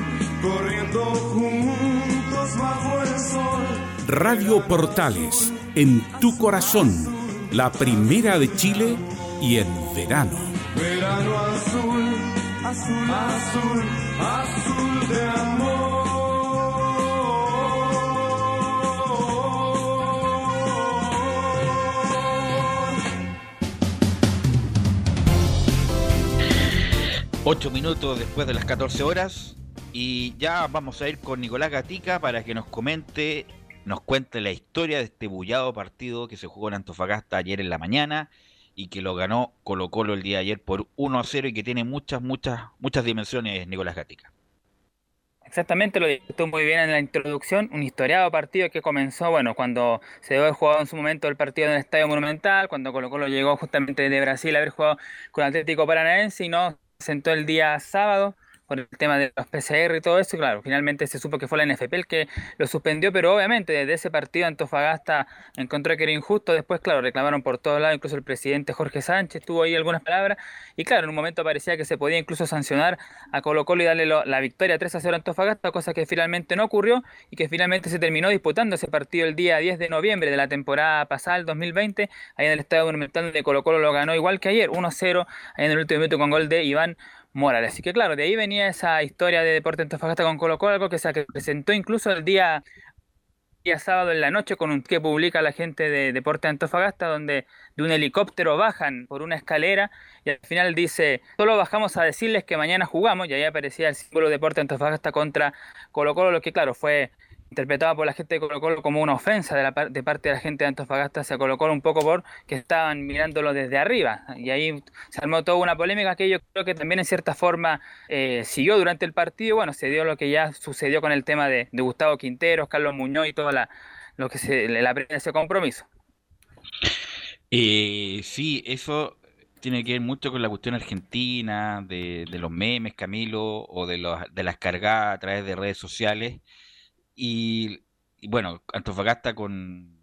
Radio Portales, en tu corazón, la primera de Chile y en verano. Verano azul, azul, azul, azul de amor. Ocho minutos después de las 14 horas y ya vamos a ir con Nicolás Gatica para que nos comente, nos cuente la historia de este bullado partido que se jugó en Antofagasta ayer en la mañana y que lo ganó Colo Colo el día de ayer por 1 a 0 y que tiene muchas, muchas, muchas dimensiones Nicolás Gatica. Exactamente, lo dijiste muy bien en la introducción, un historiado partido que comenzó, bueno, cuando se el jugado en su momento el partido en el Estadio Monumental, cuando Colo Colo llegó justamente de Brasil a haber jugado con Atlético Paranaense y no sentó el día sábado por el tema de los PCR y todo eso, y claro, finalmente se supo que fue la NFP el que lo suspendió, pero obviamente desde ese partido Antofagasta encontró que era injusto, después, claro, reclamaron por todos lados, incluso el presidente Jorge Sánchez tuvo ahí algunas palabras, y claro, en un momento parecía que se podía incluso sancionar a Colo Colo y darle la victoria 3 a 0 a Antofagasta, cosa que finalmente no ocurrió, y que finalmente se terminó disputando ese partido el día 10 de noviembre de la temporada pasada, el 2020, ahí en el Estadio Monumental donde Colo Colo lo ganó igual que ayer, 1-0, ahí en el último minuto con gol de Iván Morales. Así que claro, de ahí venía esa historia de Deporte Antofagasta con Colo Colo, algo que se presentó incluso el día, día sábado en la noche con un que publica la gente de Deporte Antofagasta, donde de un helicóptero bajan por una escalera y al final dice, solo bajamos a decirles que mañana jugamos, y ahí aparecía el símbolo Deporte Antofagasta contra Colo Colo, lo que claro, fue interpretada por la gente de Colo Colo como una ofensa de, la, de parte de la gente de Antofagasta se Colo Colo un poco por que estaban mirándolo desde arriba. Y ahí se armó toda una polémica que yo creo que también en cierta forma eh, siguió durante el partido. Bueno se dio lo que ya sucedió con el tema de, Gustavo Quinteros Carlos Muñoz y toda la lo que se la ese compromiso. Eh, sí eso tiene que ver mucho con la cuestión argentina de, de los memes Camilo o de, los, de las cargadas a través de redes sociales y, bueno, Antofagasta con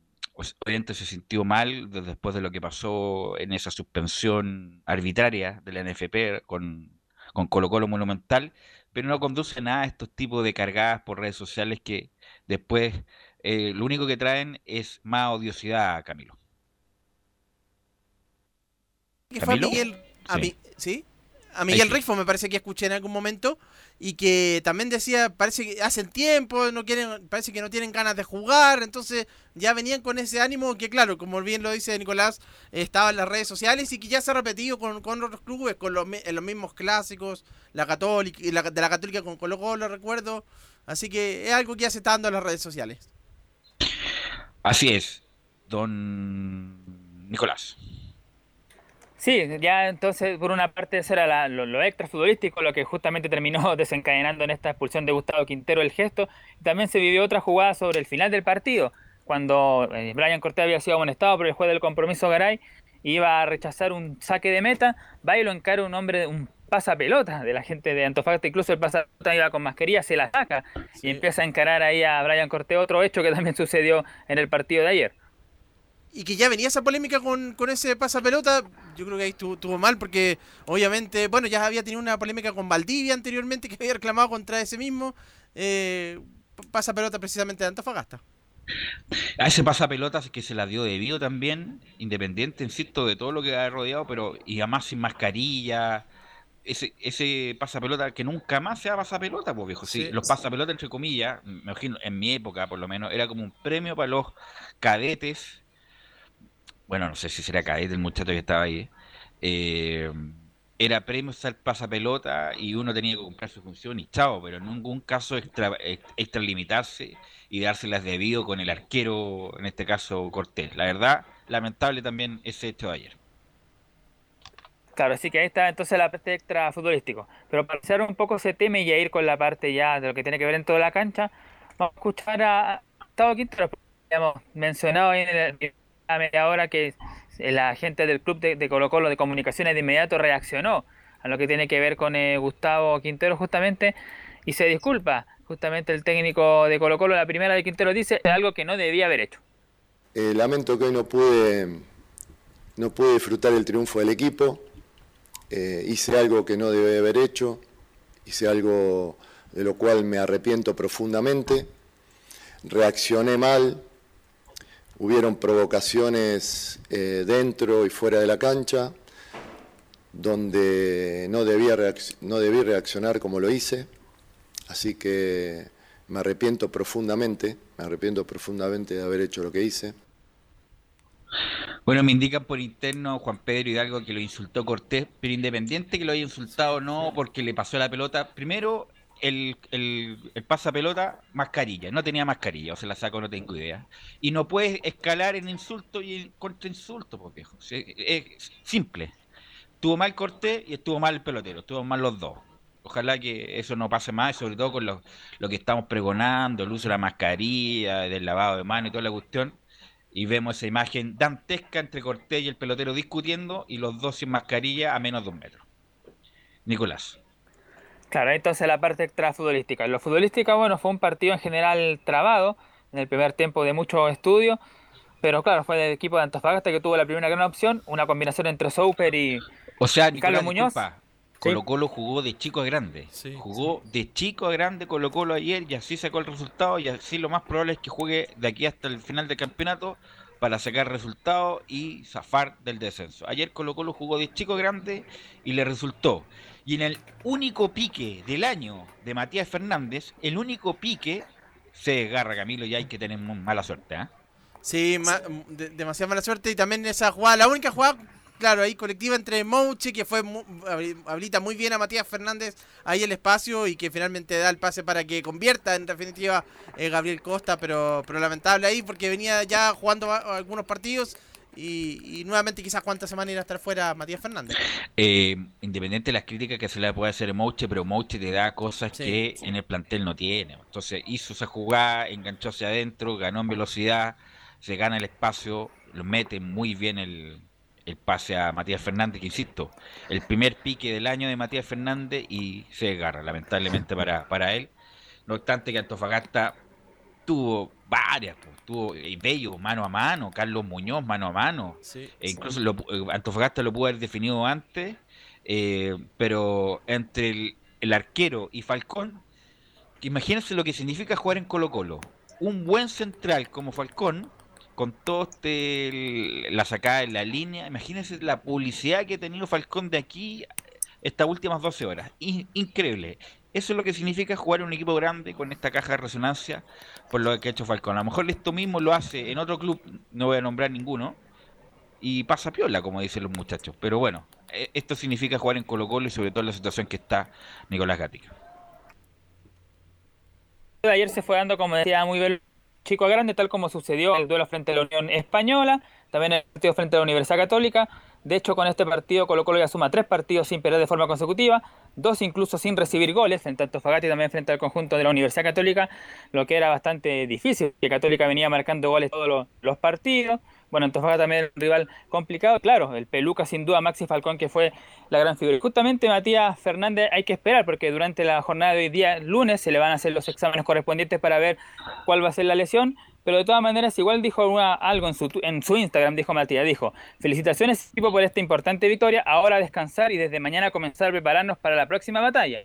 obviamente se sintió mal después de lo que pasó en esa suspensión arbitraria de la NFP con, con Colo Colo Monumental, pero no conduce nada a estos tipos de cargadas por redes sociales que después eh, lo único que traen es más odiosidad, Camilo. ¿Camilo? ¿sí? A Miguel Rifo me parece que escuché en algún momento y que también decía, parece que hacen tiempo, no quieren, parece que no tienen ganas de jugar, entonces ya venían con ese ánimo que claro, como bien lo dice Nicolás, estaba en las redes sociales y que ya se ha repetido con, con otros clubes, con los, en los mismos clásicos, la católica, la, de la católica con Colo Colo, recuerdo, así que es algo que ya se está dando en las redes sociales. Así es, don Nicolás. Sí, ya entonces por una parte eso era lo, extra futbolístico, lo que justamente terminó desencadenando en esta expulsión de Gustavo Quintero el gesto. También se vivió otra jugada sobre el final del partido, cuando eh, Brian Cortés había sido amonestado por el juez del compromiso Garay, iba a rechazar un saque de meta, va y lo encara un hombre, un pasapelota de la gente de Antofagasta, incluso el pasapelota iba con mascarilla, se la saca y empieza a encarar ahí a Brian Cortés, otro hecho que también sucedió en el partido de ayer y que ya venía esa polémica con, con ese pasapelota, yo creo que ahí estuvo, mal porque obviamente, bueno, ya había tenido una polémica con Valdivia anteriormente que había reclamado contra ese mismo eh, pasapelota precisamente de Antofagasta. A ese pasapelota que se la dio debido también, independiente, insisto, de todo lo que ha rodeado, pero y además sin mascarilla, ese, ese pasapelota que nunca más sea pasapelota, pues viejo. Sí, los pasapelotas, entre comillas, me imagino, en mi época por lo menos, era como un premio para los cadetes bueno, no sé si será caer del muchacho que estaba ahí, eh, era premio al pasapelota y uno tenía que comprar su función y chao, pero en ningún caso extra, extralimitarse y dárselas debido con el arquero, en este caso Cortés. La verdad, lamentable también ese hecho de ayer. Claro, así que ahí está entonces la parte extra futbolístico. Pero para hacer un poco ese tema y ya ir con la parte ya de lo que tiene que ver en toda la cancha, vamos a escuchar a Gustavo Quintero, hemos mencionado en el, a media hora que la gente del club de, Colo Colo de comunicaciones de inmediato reaccionó a lo que tiene que ver con eh, Gustavo Quintero justamente y se disculpa justamente el técnico de Colo Colo, la primera de Quintero dice algo que no debía haber hecho. Eh, lamento que hoy no pude, no pude disfrutar el triunfo del equipo, eh, hice algo que no debía haber hecho, hice algo de lo cual me arrepiento profundamente, reaccioné mal, hubieron provocaciones eh, dentro y fuera de la cancha, donde no, debía no debí reaccionar como lo hice, así que me arrepiento profundamente, me arrepiento profundamente de haber hecho lo que hice. Bueno, me indican por interno Juan Pedro Hidalgo que lo insultó Cortés, pero independiente que lo haya insultado o no, porque le pasó la pelota, primero el, el, el pasapelota, mascarilla, no tenía mascarilla, o se la saco, no tengo idea. Y no puedes escalar en insulto y en contrainsulto, viejo. Es simple. Estuvo mal Cortés y estuvo mal el pelotero, estuvo mal los dos. Ojalá que eso no pase más, sobre todo con lo, lo que estamos pregonando, el uso de la mascarilla, del lavado de manos y toda la cuestión y vemos esa imagen dantesca entre Cortés y el pelotero discutiendo y los dos sin mascarilla a menos de un metro. Nicolás. Claro, entonces la parte extrafutbolística. Lo futbolística, bueno, fue un partido en general trabado, en el primer tiempo de mucho estudio, pero claro, fue el equipo de Antofagasta que tuvo la primera gran opción, una combinación entre Souper y, o sea, Carlos Muñoz. Colo Colo jugó de chico a grande. jugó de chico a grande Colo Colo ayer y así sacó el resultado y así lo más probable es que juegue de aquí hasta el final del campeonato para sacar resultados y zafar del descenso. Ayer Colo Colo jugó de chico a grande y le resultó. Y en el único pique del año de Matías Fernández, el único pique se desgarra Camilo y hay que tener mala suerte. ¿eh? Sí, demasiada mala suerte y también esa jugada, la única jugada Claro, ahí colectiva entre Mouche, que fue habilita muy bien a Matías Fernández ahí el espacio y que finalmente da el pase para que convierta en definitiva eh, Gabriel Costa, pero, pero lamentable ahí porque venía ya jugando algunos partidos y, nuevamente quizás cuántas semanas irá a estar fuera Matías Fernández. Eh, independiente de las críticas que se le puede hacer a Mouche, pero Mouche te da cosas que en el plantel no tiene. Entonces hizo esa jugada, enganchó hacia adentro, ganó en velocidad, se gana el espacio, lo mete muy bien el el pase a Matías Fernández, que insisto, el primer pique del año de Matías Fernández y se agarra, lamentablemente para, para él. No obstante que Antofagasta tuvo varias, pues, tuvo eh, Bello mano a mano, Carlos Muñoz mano a mano. e incluso Lo, eh, Antofagasta lo pudo haber definido antes, eh, pero entre el, el, arquero y Falcón, imagínense lo que significa jugar en Colo Colo. Un buen central como Falcón con todo este, la sacada en la línea. Imagínense la publicidad que ha tenido Falcón de aquí estas últimas 12 horas. increíble. Eso es lo que significa jugar un equipo grande con esta caja de resonancia por lo que ha hecho Falcón. A lo mejor esto mismo lo hace en otro club, no voy a nombrar ninguno, y pasa piola, como dicen los muchachos. Pero bueno, e, esto significa jugar en Colo Colo y sobre todo la situación que está Nicolás Gatica. Ayer se fue dando, como decía, muy bien chico a grande, tal como sucedió el duelo frente a la Unión Española, también el partido frente a la Universidad Católica. De hecho, con este partido Colo Colo ya suma tres partidos sin perder de forma consecutiva, dos incluso sin recibir goles, frente a Antofagasta y también frente al conjunto de la Universidad Católica, lo que era bastante difícil, que Católica venía marcando goles todos los partidos. Bueno, Antofagasta también es un rival complicado. Claro, el Peluca sin duda, Maxi Falcón, que fue la gran figura. Y justamente Matías Fernández hay que esperar porque durante la jornada de hoy día, lunes, se le van a hacer los exámenes correspondientes para ver cuál va a ser la lesión. Pero de todas maneras, igual dijo algo en su, en su Instagram, dijo Matías, dijo, felicitaciones equipo por esta importante victoria, ahora descansar y desde mañana comenzar a prepararnos para la próxima batalla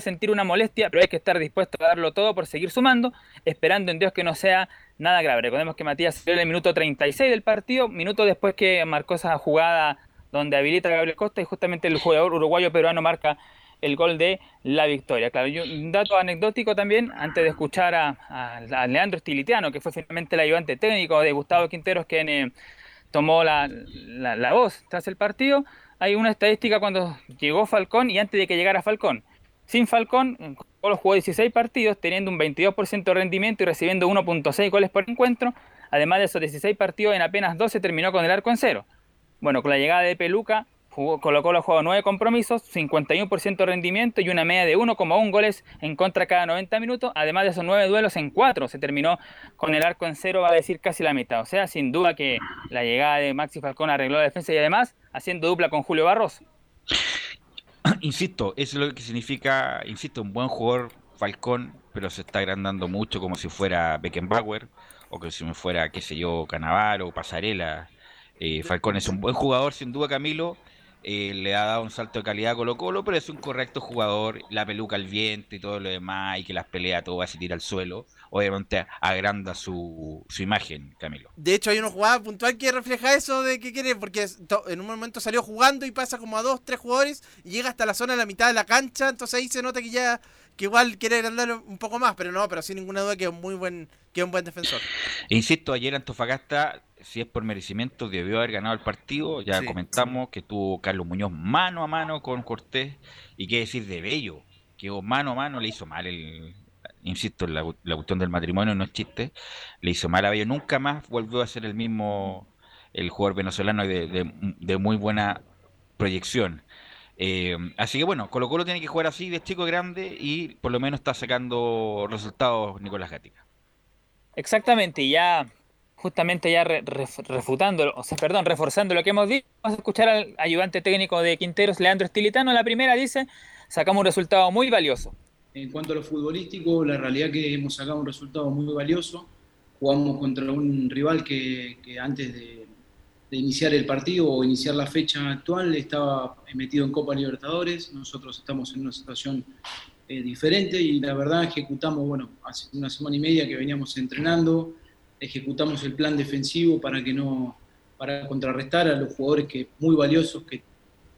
sentir una molestia, pero hay que estar dispuesto a darlo todo por seguir sumando, esperando en Dios que no sea nada grave. Recordemos que Matías salió en el minuto 36 del partido, minuto después que marcó esa jugada donde habilita a Gabriel Costa y justamente el jugador uruguayo peruano marca el gol de la victoria. Claro, un dato anecdótico también, antes de escuchar a, Leandro Stilitiano, que fue finalmente el ayudante técnico de Gustavo Quinteros, quien eh, tomó la, la voz tras el partido, hay una estadística cuando llegó Falcón y antes de que llegara Falcón. Sin Falcón, Colo jugó 16 partidos, teniendo un 22% de rendimiento y recibiendo 1.6 goles por encuentro. Además de esos 16 partidos, en apenas 12 terminó con el arco en cero. Bueno, con la llegada de Peluca, jugó, Colo Colo jugó 9 compromisos, 51% de rendimiento y una media de 1,1 goles en contra cada 90 minutos. Además de esos 9 duelos en 4, se terminó con el arco en cero, va a decir casi la mitad. O sea, sin duda que la llegada de Maxi Falcón arregló la defensa y además haciendo dupla con Julio Barroso. insisto, eso es lo que significa, insisto, un buen jugador Falcón, pero se está agrandando mucho como si fuera Beckenbauer o que si me fuera, qué sé yo, Canavaro o Pasarela. Eh, Falcón es un buen jugador, sin duda, Camilo, eh, le ha dado un salto de calidad a Colo Colo, pero es un correcto jugador, la peluca al viento y todo lo demás, y que las pelea todo va a tira al suelo, obviamente agranda su, su imagen, Camilo. De hecho, hay una jugada puntual que refleja eso de que quiere, porque en un momento salió jugando y pasa como a dos, tres jugadores y llega hasta la zona de la mitad de la cancha, entonces ahí se nota que ya que igual quiere agrandar un poco más, pero no, pero sin ninguna duda que es un muy buen, que es un buen defensor. Insisto, ayer Antofagasta si es por merecimiento, debió haber ganado el partido. Ya comentamos que tuvo Carlos Muñoz mano a mano con Cortés. Y qué decir de Bello, que mano a mano le hizo mal el. Insisto, la, la cuestión del matrimonio no es chiste. Le hizo mal a Bello. Nunca más volvió a ser el mismo el jugador venezolano de, de, muy buena proyección. Eh, así que bueno, Colo Colo tiene que jugar así de chico grande y por lo menos está sacando resultados Nicolás Gatica. Exactamente, ya justamente ya refutando, o sea, perdón, reforzando lo que hemos dicho, vamos a escuchar al ayudante técnico de Quinteros, Leandro Estilitano. La primera dice, sacamos un resultado muy valioso. En cuanto a lo futbolístico, la realidad es que hemos sacado un resultado muy valioso. Jugamos contra un rival que, antes de, iniciar el partido o iniciar la fecha actual estaba metido en Copa Libertadores. Nosotros estamos en una situación eh, diferente y la verdad ejecutamos, bueno, hace una semana y media que veníamos entrenando, ejecutamos el plan defensivo para que no para contrarrestar a los jugadores que muy valiosos que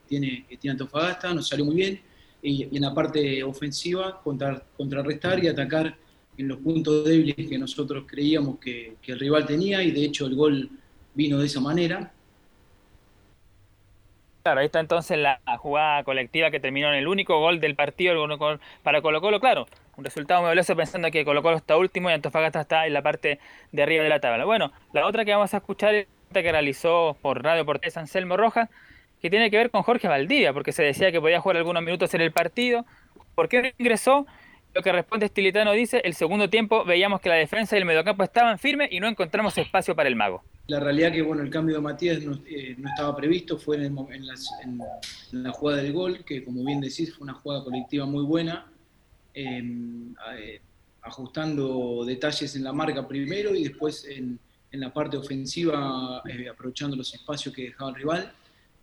tiene, que tiene Antofagasta, nos salió muy bien, y, en la parte ofensiva contra, contrarrestar y atacar en los puntos débiles que nosotros creíamos que, el rival tenía, y de hecho el gol vino de esa manera. Claro, ahí está entonces la jugada colectiva que terminó en el único gol del partido para Colo Colo, claro un resultado muy valioso pensando que Colo Colo está último y Antofagasta está en la parte de arriba de la tabla. Bueno, la otra que vamos a escuchar es la que realizó por Radio Portés Anselmo Rojas, que tiene que ver con Jorge Valdivia, porque se decía que podía jugar algunos minutos en el partido. ¿Por qué no ingresó? Lo que responde Estilitano dice, el segundo tiempo veíamos que la defensa y el mediocampo estaban firmes y no encontramos espacio para el mago. La realidad que bueno, el cambio de Matías no, eh, estaba previsto, fue en, la jugada del gol, que como bien decís fue una jugada colectiva muy buena, Em, eh, ajustando detalles en la marca primero y después en, la parte ofensiva eh, aprovechando los espacios que dejaba el rival.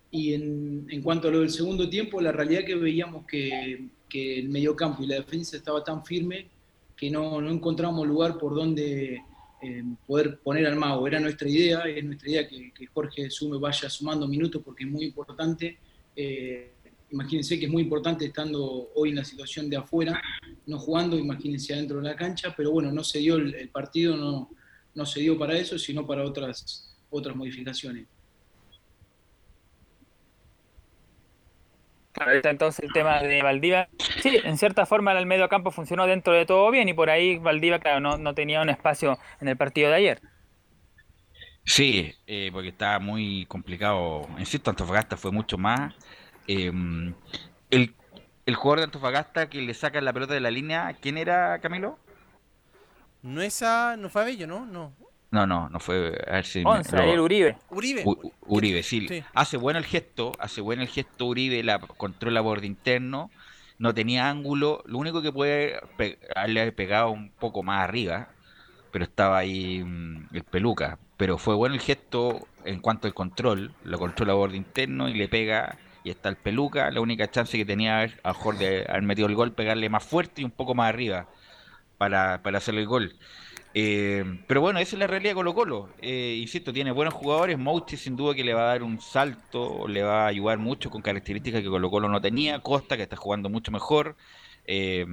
Y en, cuanto a lo del segundo tiempo, la realidad que veíamos que, que el mediocampo y la defensa estaba tan firme que no, no encontramos lugar por donde em, poder poner al mago. Era nuestra idea, es nuestra idea que, Jorge Sume vaya sumando minutos porque es muy importante. Eh, imagínense que es muy importante estando hoy en la situación de afuera, no jugando, imagínense adentro de la cancha, pero bueno, no se dio el, partido, no, no se dio para eso, sino para otras, otras modificaciones. Claro, está entonces el tema de Valdivia. Sí, en cierta forma el medio campo funcionó dentro de todo bien y por ahí Valdivia, claro, no, no tenía un espacio en el partido de ayer. Sí, eh, porque estaba muy complicado. Insisto, Antofagasta fue mucho más Em, el, el jugador de Antofagasta que le saca la pelota de la línea, ¿quién era, Camilo? No esa, no fue Bello, ¿no? No. No, no, no fue. A ver si Uribe. Uribe. Uribe, sí. Hace bueno el gesto, hace bueno el gesto Uribe, la controla borde interno, no tenía ángulo. Lo único que puede haberle pegado un poco más arriba, pero estaba ahí mm, el peluca. Pero fue bueno el gesto en cuanto al control, lo controla borde interno y le pega y está el Peluca, la única chance que tenía a lo mejor de haber metido el gol, pegarle más fuerte y un poco más arriba para, para hacer el gol. Eh, pero bueno, esa es la realidad de Colo Colo. Eh, insisto, tiene buenos jugadores. Mouti sin duda que le va a dar un salto, le va a ayudar mucho con características que Colo Colo no tenía. Costa, que está jugando mucho mejor. Eh,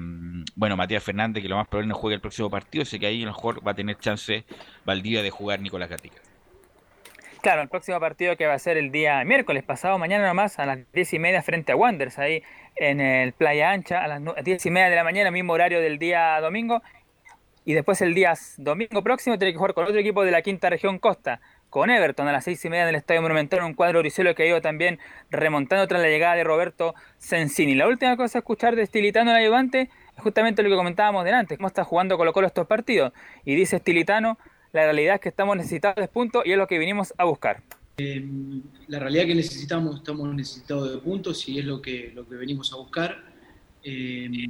bueno, Matías Fernández, que lo más probable no juegue el próximo partido, así que ahí a lo mejor va a tener chance Valdivia de jugar Nicolás Gatica. Claro, el próximo partido que va a ser el día miércoles, pasado mañana nomás, a las diez y media frente a Wanderers, ahí en el Playa Ancha, a las diez y media de la mañana, mismo horario del día domingo. Y después el día domingo próximo tiene que jugar con otro equipo de la quinta región Costa, con Everton a las seis y media en el Estadio Monumental, un cuadro oricelo que ha ido también remontando tras la llegada de Roberto Sensini. La última cosa a escuchar de Stilitano el ayudante es justamente lo que comentábamos delante, cómo está jugando Colo Colo estos partidos. Y dice Stilitano la realidad es que estamos necesitados de puntos y es lo que vinimos a buscar. Eh, la realidad que necesitamos, estamos necesitados de puntos y es lo que, lo que venimos a buscar. Eh,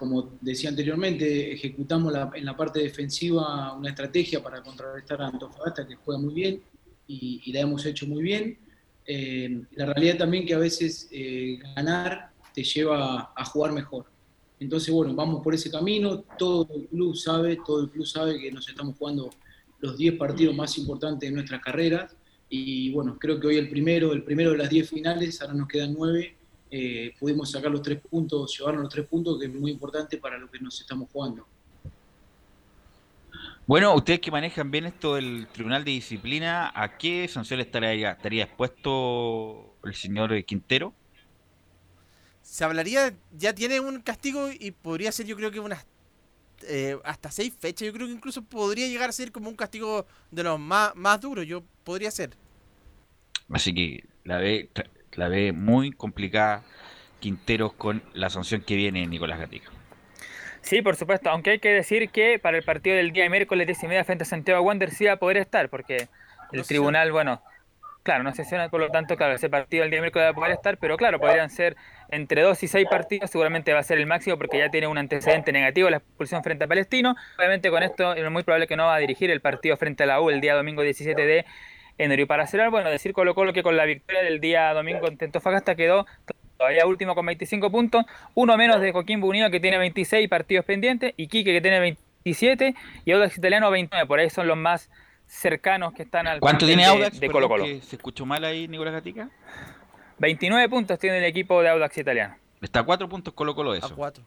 como decía anteriormente, ejecutamos en la parte defensiva una estrategia para contrarrestar a Antofagasta que juega muy bien y, la hemos hecho muy bien. Eh, la realidad también que a veces eh, ganar te lleva a jugar mejor. Entonces, bueno, vamos por ese camino, todo el club sabe, todo el club sabe que nos estamos jugando los 10 partidos más importantes de nuestras carreras y bueno, creo que hoy el primero, el primero de las 10 finales, ahora nos quedan 9, eh, pudimos sacar los 3 puntos, llevarnos los 3 puntos, que es muy importante para lo que nos estamos jugando. Bueno, ustedes que manejan bien esto del Tribunal de Disciplina, ¿a qué sanción estaría, estaría expuesto el señor Quintero? Se hablaría, ya tiene un castigo y podría ser yo creo que unas eh, hasta seis fechas. Yo creo que incluso podría llegar a ser como un castigo de los más, más duros. Yo podría ser. Así que la ve, la ve muy complicada Quinteros con la sanción que viene Nicolás Gatica. Sí, por supuesto, aunque hay que decir que para el partido del día de miércoles 10 y media frente a Santiago Wander sí va a poder estar, porque el tribunal, bueno, claro, no sesiona, por lo tanto, claro, ese partido del día de miércoles va a poder estar, pero claro, podrían ser entre 2 y 6 partidos, seguramente va a ser el máximo porque ya tiene un antecedente negativo la expulsión frente a Palestino. Obviamente con esto es muy probable que no va a dirigir el partido frente a la U el día domingo 17 de enero. Y para cerrar, bueno, decir Colo Colo que con la victoria del día domingo en Tentofagasta quedó todavía último con 25 puntos, uno menos de Joaquín Bunio que tiene 26 partidos pendientes, y Quique que tiene 27 y Audax Italiano 29, por ahí son los más cercanos que están al ¿Cuánto tiene Audax de, Colo Colo? ¿Se escuchó mal ahí Nicolás Gatica? 29 puntos tiene el equipo de Audax Italiano. Está a 4 puntos Colo Colo de eso. A 4.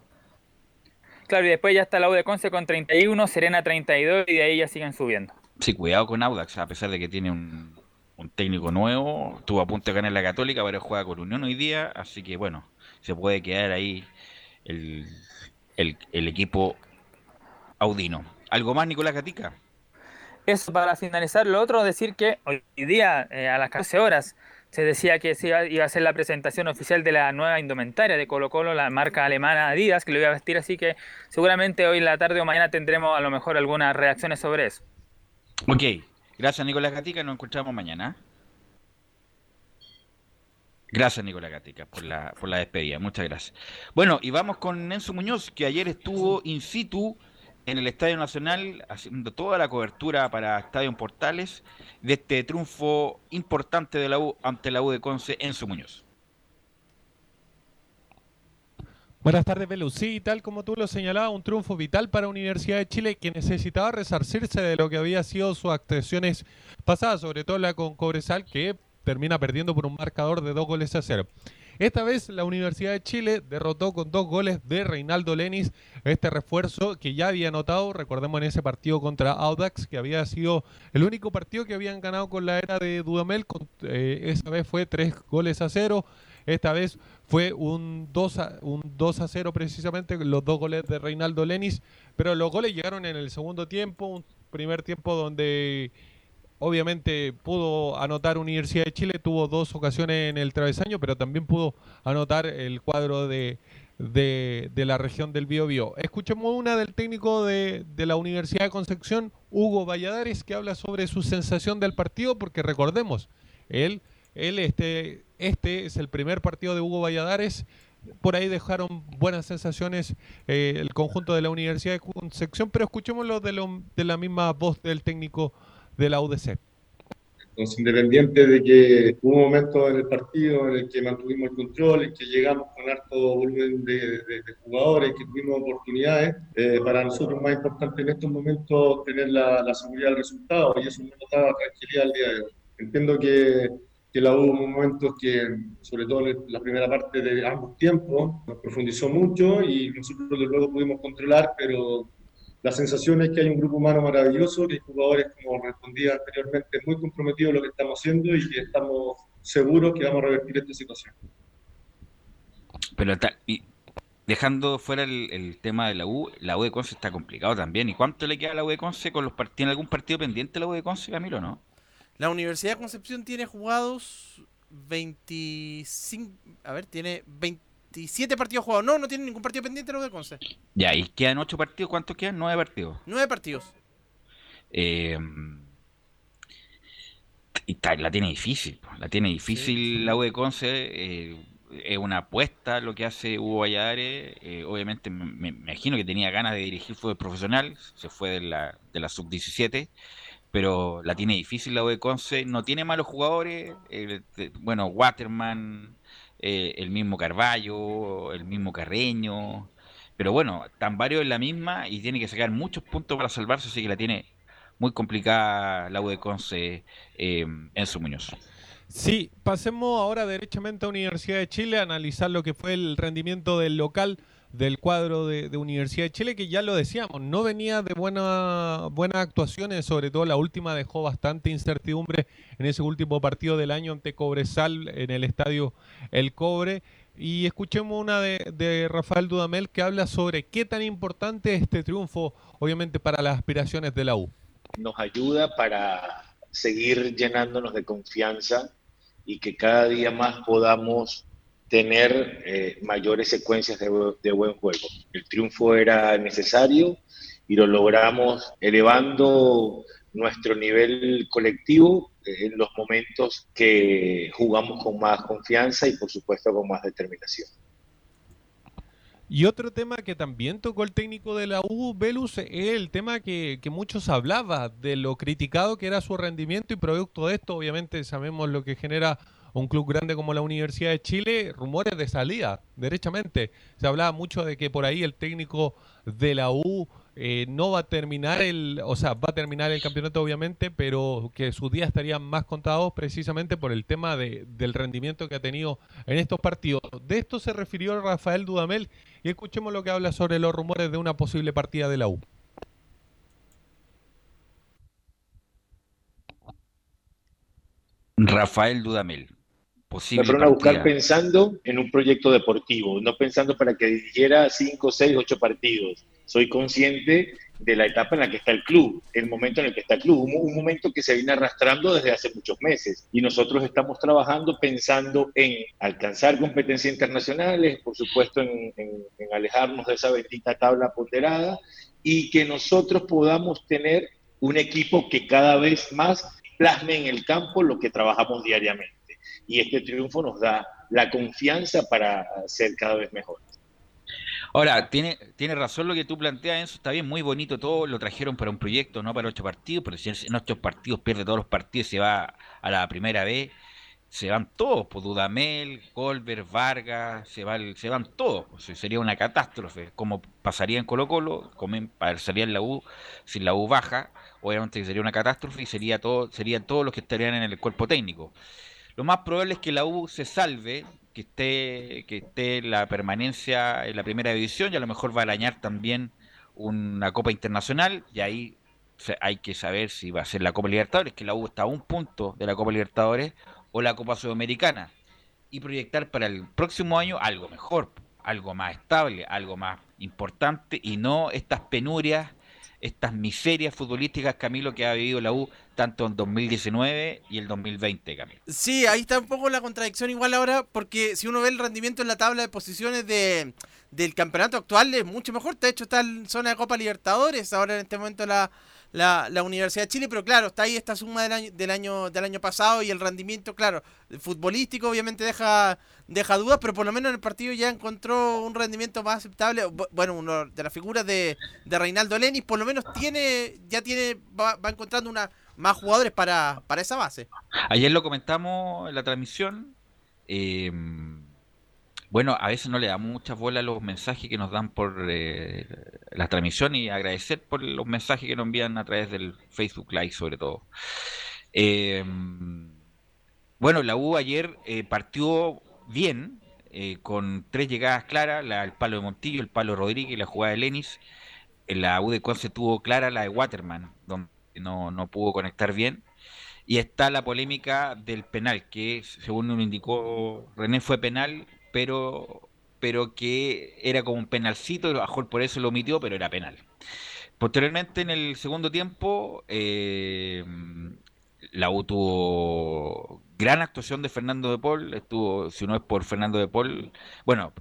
Claro, y después ya está la U de Conce con 31, Serena 32 y de ahí ya siguen subiendo. Sí, cuidado con Audax, a pesar de que tiene un, un técnico nuevo, estuvo a punto de ganar la Católica, pero juega con Unión hoy día, así que bueno, se puede quedar ahí el, equipo audino. ¿Algo más, Nicolás Gatica? Eso para finalizar, lo otro, decir que hoy día eh, a las 14 horas se decía que se iba, a ser la presentación oficial de la nueva indumentaria de Colo Colo, la marca alemana Adidas, que lo iba a vestir, así que seguramente hoy en la tarde o mañana tendremos a lo mejor algunas reacciones sobre eso. Ok, Gracias, Nicolás Gatica. Nos encontramos mañana. Gracias, Nicolás Gatica, por la, por la despedida. Muchas gracias. Bueno, y vamos con Enzo Muñoz, que ayer estuvo in situ en el Estadio Nacional haciendo toda la cobertura para Estadio Portales de este triunfo importante de la U ante la U de Conce, Enzo Muñoz. Buenas tardes, Belu. Sí, tal como tú lo señalabas, un triunfo vital para Universidad de Chile que necesitaba resarcirse de lo que había sido sus actuaciones pasadas, sobre todo la con Cobresal, que termina perdiendo por un marcador de dos goles a cero. Esta vez la Universidad de Chile derrotó con dos goles de Reinaldo Lenis este refuerzo que ya había anotado, recordemos en ese partido contra Audax, que había sido el único partido que habían ganado con la era de Dudamel, eh, esa vez fue tres goles a cero. Esta vez fue un 2 a, un 2 a 0 precisamente, los dos goles de Reinaldo Lenis, pero los goles llegaron en el segundo tiempo, un primer tiempo donde obviamente pudo anotar Universidad de Chile, tuvo dos ocasiones en el travesaño, pero también pudo anotar el cuadro de, de, la región del Biobío. Escuchemos una del técnico de, de, la Universidad de Concepción, Hugo Valladares, que habla sobre su sensación del partido, porque recordemos, él, él este, este es el primer partido de Hugo Valladares. Por ahí dejaron buenas sensaciones eh, el conjunto de la Universidad de Concepción, pero escuchémoslo de, de la misma voz del técnico de la UDC. Entonces, independiente de que hubo un momento en el partido en el que mantuvimos el control, en que llegamos con harto volumen de, jugadores, que tuvimos oportunidades, eh, para nosotros más importante en estos momentos tener la, la seguridad del resultado y eso nos da tranquilidad al día de hoy. Entiendo que que la hubo momentos que, sobre todo en la primera parte de ambos tiempos, nos profundizó mucho y nosotros luego pudimos controlar, pero la sensación es que hay un grupo humano maravilloso, que hay jugadores, como respondía anteriormente, muy comprometidos en lo que estamos haciendo y que estamos seguros que vamos a revertir esta situación. Pero y dejando fuera el, tema de la U, la U de Conce está complicado también. ¿Y cuánto le queda a la U de Conce con los partidos? ¿Tiene algún partido pendiente la U de Conce, Camilo, no? La Universidad de Concepción tiene jugados 25. A ver, tiene 27 partidos jugados. No, no tiene ningún partido pendiente la de Conce. Ya, y quedan 8 partidos. ¿Cuántos quedan? 9 partidos. 9 partidos. Eh, y la tiene difícil. La tiene difícil la U de Conce. Eh, es una apuesta lo que hace Hugo Valladares. Eh, obviamente me, imagino que tenía ganas de dirigir fútbol profesional. Se fue de la, de la sub-17 pero la tiene difícil la U de Conce. No tiene malos jugadores. eh, bueno, Waterman, eh, el mismo Carballo, el mismo Carreño. Pero bueno, están varios en la misma y tiene que sacar muchos puntos para salvarse, así que la tiene muy complicada la U de Conce eh, en su Muñoz. Sí, pasemos ahora derechamente a Universidad de Chile a analizar lo que fue el rendimiento del local del cuadro de, Universidad de Chile, que ya lo decíamos, no venía de buena, buenas actuaciones, sobre todo la última dejó bastante incertidumbre en ese último partido del año ante Cobresal en el estadio El Cobre. Y escuchemos una de, de Rafael Dudamel que habla sobre qué tan importante es este triunfo, obviamente, para las aspiraciones de la U. nos ayuda para seguir llenándonos de confianza y que cada día más podamos tener eh, mayores secuencias de, bu- de buen juego. El triunfo era necesario y lo logramos elevando nuestro nivel colectivo eh, en los momentos que jugamos con más confianza y por supuesto con más determinación. Y otro tema que también tocó el técnico de la U, Velus, es el tema que, que muchos hablaban de lo criticado que era su rendimiento y producto de esto, obviamente sabemos lo que genera un club grande como la Universidad de Chile, rumores de salida, derechamente. Se hablaba mucho de que por ahí el técnico de la U eh, no va a terminar el, o sea, va a terminar el campeonato obviamente, pero que sus días estarían más contados precisamente por el tema de- del rendimiento que ha tenido en estos partidos. De esto se refirió Rafael Dudamel y escuchemos lo que habla sobre los rumores de una posible partida de la U. Rafael Dudamel, Me fueron a buscar pensando en un proyecto deportivo, no pensando para que dirigiera cinco, seis, ocho partidos. Soy consciente de la etapa en la que está el club, el momento en el que está el club, un, un momento que se viene arrastrando desde hace muchos meses. Y nosotros estamos trabajando pensando en alcanzar competencias internacionales, por supuesto en, en- en alejarnos de esa bendita tabla ponderada y que nosotros podamos tener un equipo que cada vez más plasme en el campo lo que trabajamos diariamente y este triunfo nos da la confianza para ser cada vez mejor. Ahora, tiene, tiene razón lo que tú planteas, Enzo, está bien, muy bonito todo, lo trajeron para un proyecto, no para ocho partidos, pero si en ocho partidos pierde todos los partidos se va a la primera vez, se van todos, pues Dudamel, Colbert, Vargas, se, va se van todos, pues, sería una catástrofe, como pasaría en Colo Colo, como pasaría en la U, si la U baja, obviamente sería una catástrofe y sería todo, serían todos los que estarían en el cuerpo técnico. Lo más probable es que la U se salve, que esté, que esté la permanencia en la primera división y a lo mejor va a arañar también una Copa Internacional. Y ahí hay que saber si va a ser la Copa Libertadores, que la U está a un punto de la Copa Libertadores o la Copa Sudamericana. Y proyectar para el próximo año algo mejor, algo más estable, algo más importante y no estas penurias, estas miserias futbolísticas, Camilo, que ha vivido la U tanto en 2019 y el 2020, Camilo. Sí, ahí está un poco la contradicción igual ahora, porque si uno ve el rendimiento en la tabla de posiciones de, del campeonato actual es mucho mejor. De hecho, está en zona de Copa Libertadores, ahora en este momento la, la, la Universidad de Chile, pero claro, está ahí esta suma del año, del año, del año pasado y el rendimiento, claro, futbolístico obviamente deja, deja dudas, pero por lo menos en el partido ya encontró un rendimiento más aceptable. Bu- Bueno, uno de las figuras de, de Reinaldo Lenis, por lo menos tiene, ya tiene, va, va encontrando una más jugadores para, para esa base. Ayer lo comentamos en la transmisión. eh, bueno, a veces no le damos mucha bola a los mensajes que nos dan por eh, la transmisión y agradecer por los mensajes que nos envían a través del Facebook Live, sobre todo. Eh, bueno, la U ayer eh, partió bien, eh, con tres llegadas claras: la, el palo de Montillo, el palo de Rodríguez y la jugada de Lenis. En la U de Conce tuvo clara la de Waterman, donde no, no pudo conectar bien. Y está la polémica del penal, que según nos indicó René fue penal, pero, pero que era como un penalcito, mejor por eso lo omitió, pero era penal. Posteriormente, en el segundo tiempo, eh, la U tuvo gran actuación de Fernando de Paul. Estuvo, si no es por Fernando de Paul, bueno,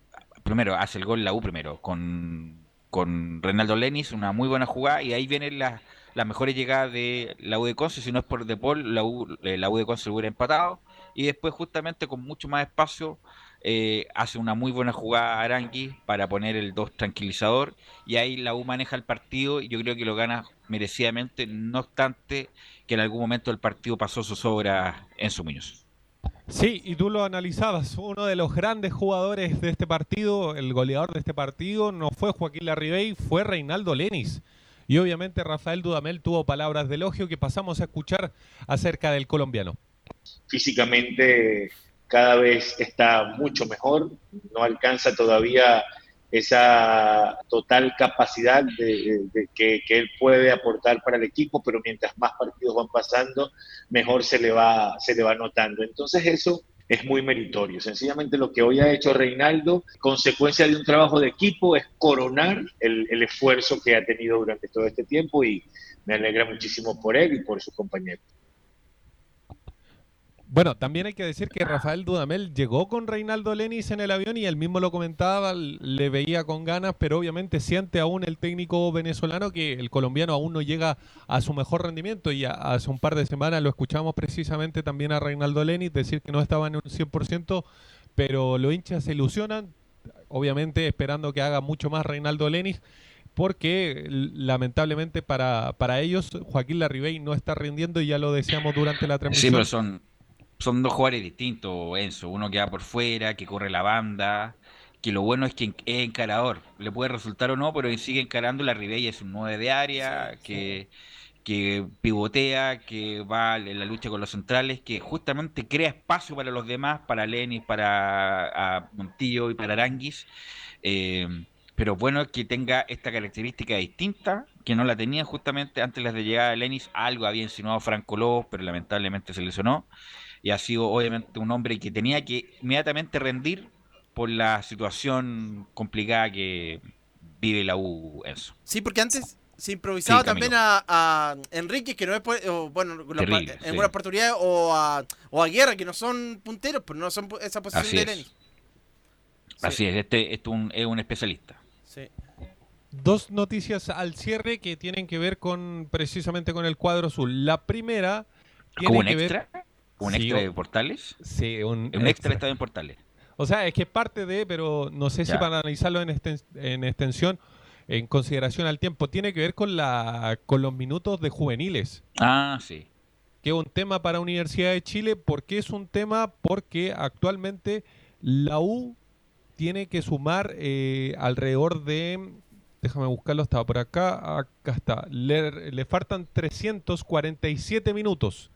primero hace el gol la U primero, con, con Reinaldo Lenis, una muy buena jugada, y ahí vienen las, las mejores llegadas de la U de Conce. Si no es por De Paul, la U, eh, la U de Conce lo hubiera empatado. Y después, justamente con mucho más espacio, eh, hace una muy buena jugada a Arangui para poner el 2 tranquilizador y ahí la U maneja el partido y yo creo que lo gana merecidamente, no obstante que en algún momento el partido pasó sus obras en su Muñoz. Sí, y tú lo analizabas, uno de los grandes jugadores de este partido, el goleador de este partido, no fue Joaquín Larribey, fue Reinaldo Lenis. Y obviamente Rafael Dudamel tuvo palabras de elogio que pasamos a escuchar acerca del colombiano. Físicamente cada vez está mucho mejor, no alcanza todavía esa total capacidad de, que, él puede aportar para el equipo, pero mientras más partidos van pasando, mejor se le va, se le va notando. Entonces eso es muy meritorio. Sencillamente lo que hoy ha hecho Reinaldo, consecuencia de un trabajo de equipo, es coronar el, el esfuerzo que ha tenido durante todo este tiempo y me alegra muchísimo por él y por sus compañeros. Bueno, también hay que decir que Rafael Dudamel llegó con Reinaldo Lenis en el avión y él mismo lo comentaba, le veía con ganas, pero obviamente siente aún el técnico venezolano que el colombiano aún no llega a su mejor rendimiento y hace un par de semanas lo escuchamos precisamente también a Reinaldo Lenis decir que no estaba en un 100%, pero los hinchas se ilusionan, obviamente esperando que haga mucho más Reinaldo Lenis porque lamentablemente para, para ellos Joaquín Larribey no está rindiendo y ya lo decíamos durante la transmisión. Sí, pero son son dos jugadores distintos, Enzo. Uno que va por fuera, que corre la banda, que lo bueno es que es encarador. Le puede resultar o no, pero sigue encarando. La Ribey es un 9 de área, que, que pivotea, que va en la lucha con los centrales, que justamente crea espacio para los demás, para Lenis, para Montillo y para Aranguis. Eh, pero bueno que tenga esta característica distinta, que no la tenía justamente antes de la llegada de Lenis. Algo había insinuado Franco López, pero lamentablemente se lesionó y ha sido obviamente un hombre que tenía que inmediatamente rendir por la situación complicada que vive la U eso. Sí, porque antes se improvisaba sí, también a, a, Enrique, que no es, o, bueno, Terrible, en sí. una oportunidad, o a, o a Guerra, que no son punteros, pero no son esa posición Así de es. Lenny. Así es, este, este un, es un especialista. Sí. Dos noticias al cierre que tienen que ver con precisamente con el cuadro azul. La primera tiene ¿Como un que extra? ver ¿Un Sí, extra de Portales? Sí, un, Un extra está en Portales. O sea, es que es parte de, pero no sé si para analizarlo en extensión, en consideración al tiempo, tiene que ver con la con los minutos de juveniles. Ah, sí. Que es un tema para Universidad de Chile. ¿Por qué es un tema? Porque actualmente la U tiene que sumar eh, alrededor de. Déjame buscarlo, estaba por acá. Acá está. Le, le faltan 347 minutos.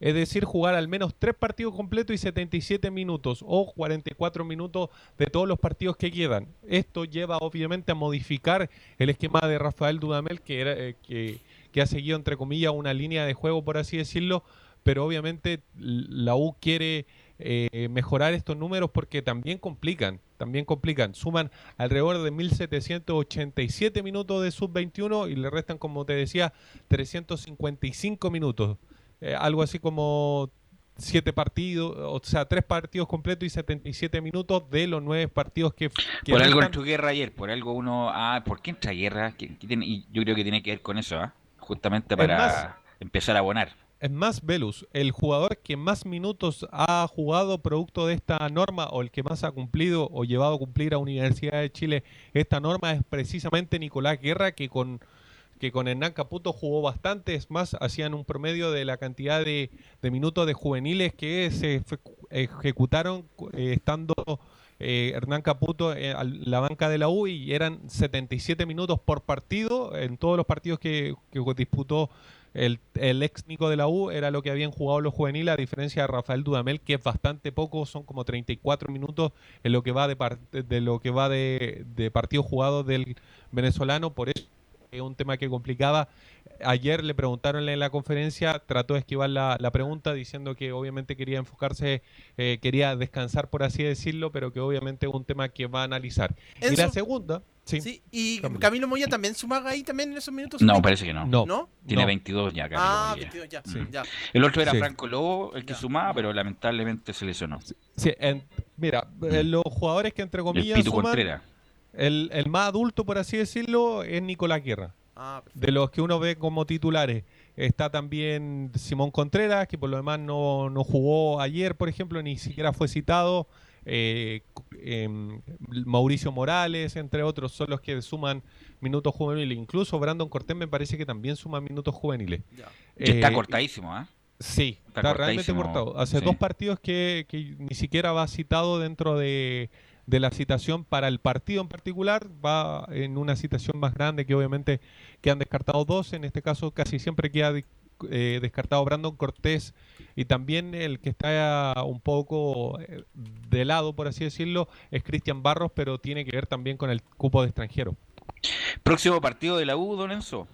Es decir, jugar al menos tres partidos completos y 77 minutos o 44 minutos de todos los partidos que quedan. Esto lleva obviamente a modificar el esquema de Rafael Dudamel, que, era, eh, que, que ha seguido, entre comillas, una línea de juego, por así decirlo, pero obviamente la U quiere eh, mejorar estos números porque también complican, también complican. Suman alrededor de 1.787 minutos de sub-21 y le restan, como te decía, 355 minutos. Eh, algo así como siete partidos, o sea, tres partidos completos y 77 minutos de los nueve partidos que, que Por algo entró guerra ayer, por algo uno. Ah, ¿por qué entra guerra? ¿Qué- qué tiene? Y yo creo que tiene que ver con eso, ¿ah? Justamente para más- empezar a abonar. Es más, Velus, el jugador que más minutos ha jugado producto de esta norma o el que más ha cumplido o llevado a cumplir a Universidad de Chile esta norma es precisamente Nicolás Guerra, que con, que con Hernán Caputo jugó bastante. Es más, hacían un promedio de la cantidad de, de minutos de juveniles que se ejecutaron eh, estando eh, Hernán Caputo eh, a la banca de la U y eran 77 minutos por partido en todos los partidos que, disputó el, el ex Nico de la U era lo que habían jugado los juveniles, a diferencia de Rafael Dudamel, que es bastante poco, son como 34 minutos en lo que va de, de lo que va de, de partidos jugados del venezolano, por es un tema que complicaba. Ayer le preguntaron en la conferencia, trató de esquivar la, la pregunta diciendo que obviamente quería enfocarse, eh, quería descansar por así decirlo, pero que obviamente es un tema que va a analizar. Y la segunda, sí. Sí, y Camilo. Camilo Moya también suma ahí también en esos minutos. No, parece que no. No. ¿No? Tiene No. 22 ya, Camilo Ah, Moya. 22 ya. Sí. ya. El otro era Sí. Franco Lobo, el que sumaba, pero lamentablemente se lesionó. Sí, en- mira, eh, los jugadores que entre El comillas Pitu suman, Contreras. El, el más adulto, por así decirlo, es Nicolás Guerra. Ah. De los que uno ve como titulares. Está también Simón Contreras, que por lo demás no, no jugó ayer, por ejemplo, ni siquiera fue citado. eh, em, Mauricio Morales, entre otros, son los que suman minutos juveniles. Incluso Brandon Cortés me parece que también suma minutos juveniles. Que está Eh, cortadísimo, ¿ah? Sí, Está está, realmente cortado. Hace sí. dos partidos que, que ni siquiera va citado dentro de, de la citación para el partido en particular. Va en una citación más grande que obviamente que han descartado dos. En este caso casi siempre queda eh, descartado Brandon Cortés y también el que está un poco eh, de lado, por así decirlo, es Cristian Barros, pero tiene que ver también con el cupo de extranjero. Próximo partido de la U, Don Enzo.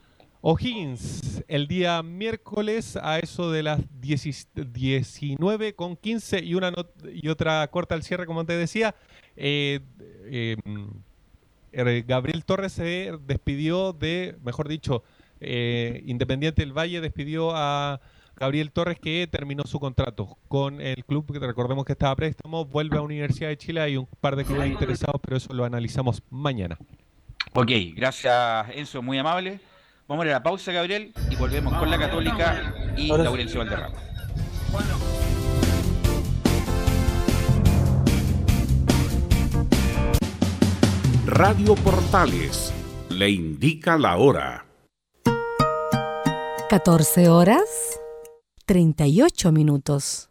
O'Higgins, el día miércoles a eso de las 10 19 con 15 y, una y otra corta al cierre, como te decía. Eh, eh, eh, Gabriel Torres se despidió de, mejor dicho, eh, Independiente del Valle despidió a Gabriel Torres que terminó su contrato con el club, que recordemos que estaba a préstamo, vuelve a Universidad de Chile, hay un par de clubes interesados, pero eso lo analizamos mañana. Ok, gracias Enzo, muy amable. Vamos a ir a la pausa, Gabriel, y volvemos con la Católica y Ahora sí. Laurencio Valderrama. Radio Portales le indica la hora. 14 horas 38 minutos.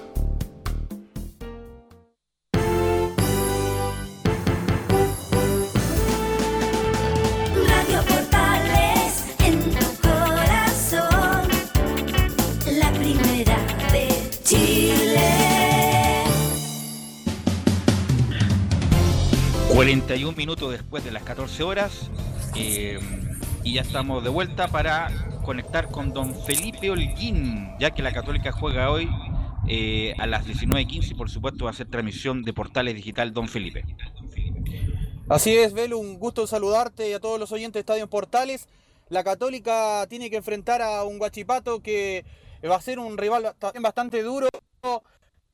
41 minutos después de las 14 horas eh, y ya estamos de vuelta para conectar con don Felipe Holguín, ya que la Católica juega hoy eh, a las 19.15 y por supuesto va a ser transmisión de Portales Digital Don Felipe. Así es, Belu, un gusto saludarte y a todos los oyentes de Estadio Portales. La Católica tiene que enfrentar a un Guachipato que va a ser un rival bastante duro,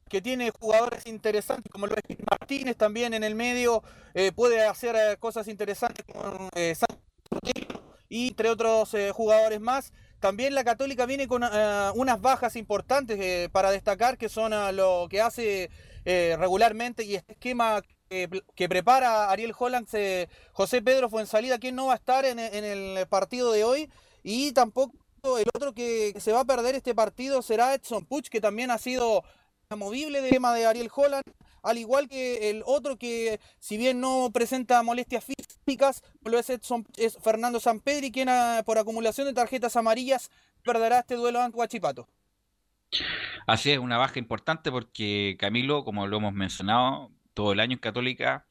que tiene jugadores interesantes como lo es Martínez también en el medio, eh, puede hacer eh, cosas interesantes con eh, Santos y entre otros eh, jugadores más. también la Católica viene con unas bajas importantes para destacar, que son ah, lo que hace regularmente y este esquema que, prepara Ariel Holland, José Pedro Fuensalida, quien no va a estar en, en el partido de hoy, y tampoco el otro que se va a perder este partido será Edson Puch, que también ha sido inamovible del tema de Ariel Holland, al igual que el otro que, si bien no presenta molestias físicas, lo es, Edson, es Fernando Sampedri, quien ah, por acumulación de tarjetas amarillas perderá este duelo ante Huachipato. Así es, una baja importante porque Camilo, como lo hemos mencionado todo el año en Católica,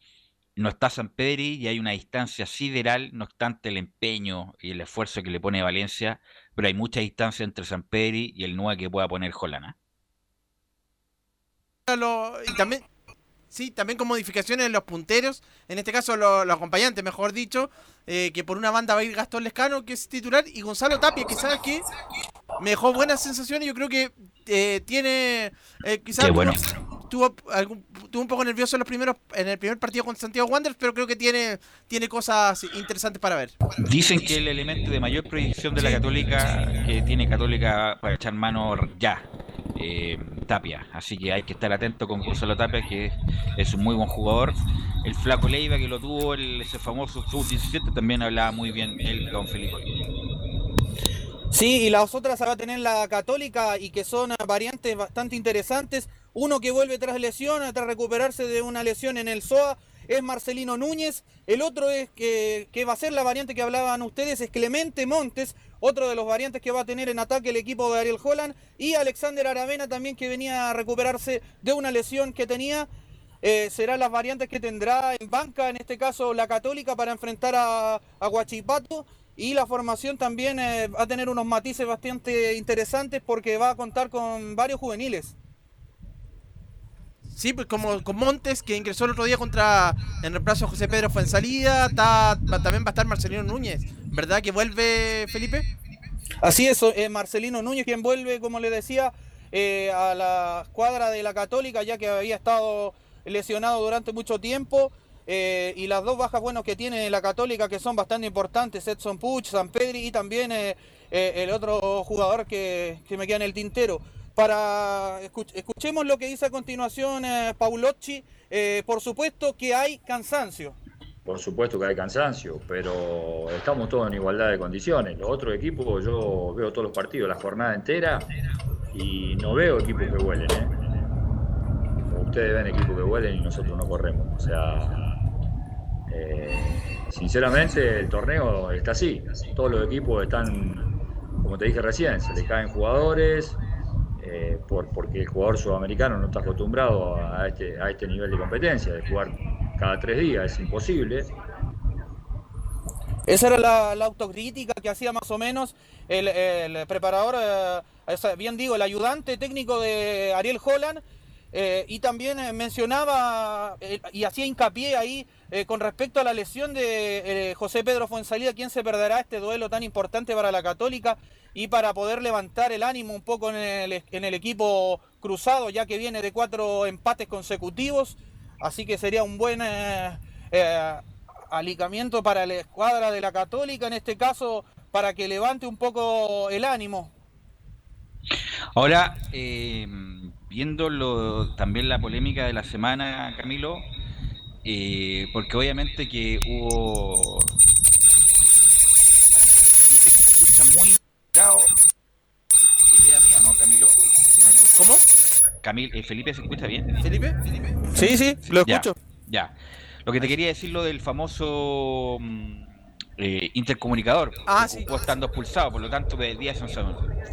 no está San Pedri y hay una distancia sideral, no obstante el empeño y el esfuerzo que le pone Valencia, pero hay mucha distancia entre San Pedri y el 9 que pueda poner Jolana. Lo- y también, sí, también con modificaciones en los punteros, en este caso lo- los acompañantes, mejor dicho, eh, que por una banda va a ir Gastón Lescano, que es titular, y Gonzalo Tapia, que sabes que me dejó buenas sensaciones, yo creo que eh, tiene, eh, quizás Qué bueno. tuvo, algún- tuvo un poco nervioso en los primeros, en el primer partido con Santiago Wanderers, pero creo que tiene, tiene cosas interesantes para ver. Dicen que el elemento de mayor proyección de la Católica que tiene Católica para echar mano ya, eh, Tapia. Así que hay que estar atento con Gonzalo Tapia, que es, un muy buen jugador. El Flaco Leiva, que lo tuvo, el, ese famoso sub-17, también hablaba muy bien él con Felipe. Sí, y las otras va a tener la Católica y que son variantes bastante interesantes. Uno que vuelve tras lesión, tras recuperarse de una lesión en el SOA, es Marcelino Núñez. El otro es que va a ser la variante que hablaban ustedes, es Clemente Montes, otro de los variantes que va a tener en ataque el equipo de Ariel Holland. Y Alexander Aravena también que venía a recuperarse de una lesión que tenía. Eh, serán las variantes que tendrá en banca, en este caso la Católica, para enfrentar a, a Huachipato. Y la formación también eh, va a tener unos matices bastante interesantes porque va a contar con varios juveniles. Sí, pues como con Montes, que ingresó el otro día contra en reemplazo a José Pedro Fuensalida, está, va- también va a estar Marcelino Núñez, ¿verdad que vuelve Felipe? Así es, eh, Marcelino Núñez quien vuelve, como le decía, eh, a la escuadra de la Católica, ya que había estado lesionado durante mucho tiempo. eh, y las dos bajas buenos que tiene la Católica, que son bastante importantes, Edson Puch, San Pedri y también el otro jugador que, me queda en el tintero. Para escuch- escuchemos lo que dice a continuación Paulocci. Por supuesto que hay cansancio. Por supuesto que hay cansancio, pero estamos todos en igualdad de condiciones. Los otros equipos, yo veo todos los partidos, la jornada entera, y no veo equipos que vuelen. ¿eh? Ustedes ven equipos que vuelen y nosotros no corremos. O sea, eh, sinceramente el torneo está así. Todos los equipos están, como te dije recién, se les caen jugadores. eh, por, porque el jugador sudamericano no está acostumbrado a este, a este nivel de competencia, de jugar cada tres días, es imposible. Esa era la, autocrítica que hacía más o menos el, preparador, eh, bien digo, el ayudante técnico de Ariel Holland. eh, y también eh, mencionaba y hacía hincapié ahí con respecto a la lesión de José Pedro Fuensalida, quien se perderá este duelo tan importante para la Católica y para poder levantar el ánimo un poco en el equipo cruzado, ya que viene de cuatro empates consecutivos. Así que sería un buen eh, eh, alicamiento para la escuadra de la Católica, en este caso, para que levante un poco el ánimo. Ahora, eh, viendo lo- también la polémica de la semana, Camilo, eh, porque obviamente que hubo... Felipe se escucha muy... ¿Idea mía o no, Camilo? ¿Cómo? Camil, eh, ¿Felipe se escucha bien? ¿Felipe? Sí, sí, lo Ya, escucho. Ya. Lo que te quería decir lo del famoso mm, eh, intercomunicador. Ah, jugó estando expulsado, por lo tanto debería ser,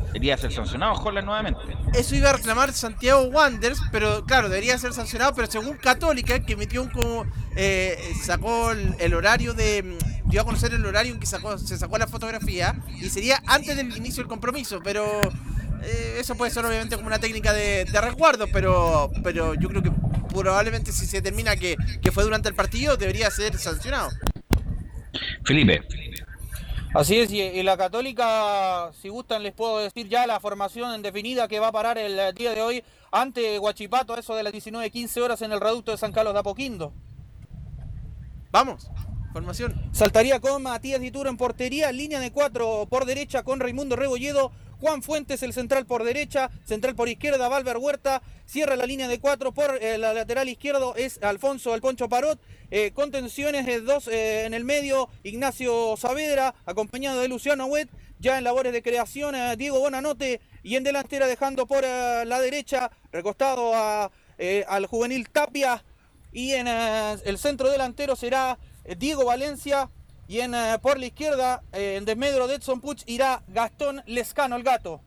debería ser sancionado Holland nuevamente. Eso iba a reclamar Santiago Wanderers, pero claro, debería ser sancionado, pero según Católica, que metió un como eh, sacó el, el horario de mm, dio a conocer el horario en que sacó, se sacó la fotografía y sería antes del inicio del compromiso, pero eh, eso puede ser obviamente como una técnica de, de resguardo, pero pero yo creo que probablemente si se determina que, que fue durante el partido debería ser sancionado. Felipe. Así es, y, la Católica, si gustan, les puedo decir ya la formación definida que va a parar el día de hoy ante Huachipato, a eso de las 19.15 horas en el reducto de San Carlos de Apoquindo. Vamos. Formación. Saltaría con Matías Dituro en portería, línea de cuatro por derecha con Raimundo Rebolledo, Juan Fuentes el central por derecha, central por izquierda Valver Huerta, cierra la línea de cuatro por eh, la lateral izquierdo es Alfonso El Poncho Parot, eh, contenciones de dos eh, en el medio, Ignacio Saavedra, acompañado de Luciano Huet, ya en labores de creación eh, Diego Bonanote y en delantera dejando por eh, la derecha, recostado al juvenil Tapia y en el centro delantero será Diego Valencia y en eh, por la izquierda, eh, en desmedro de Edson Puch, irá Gastón Lescano, el gato.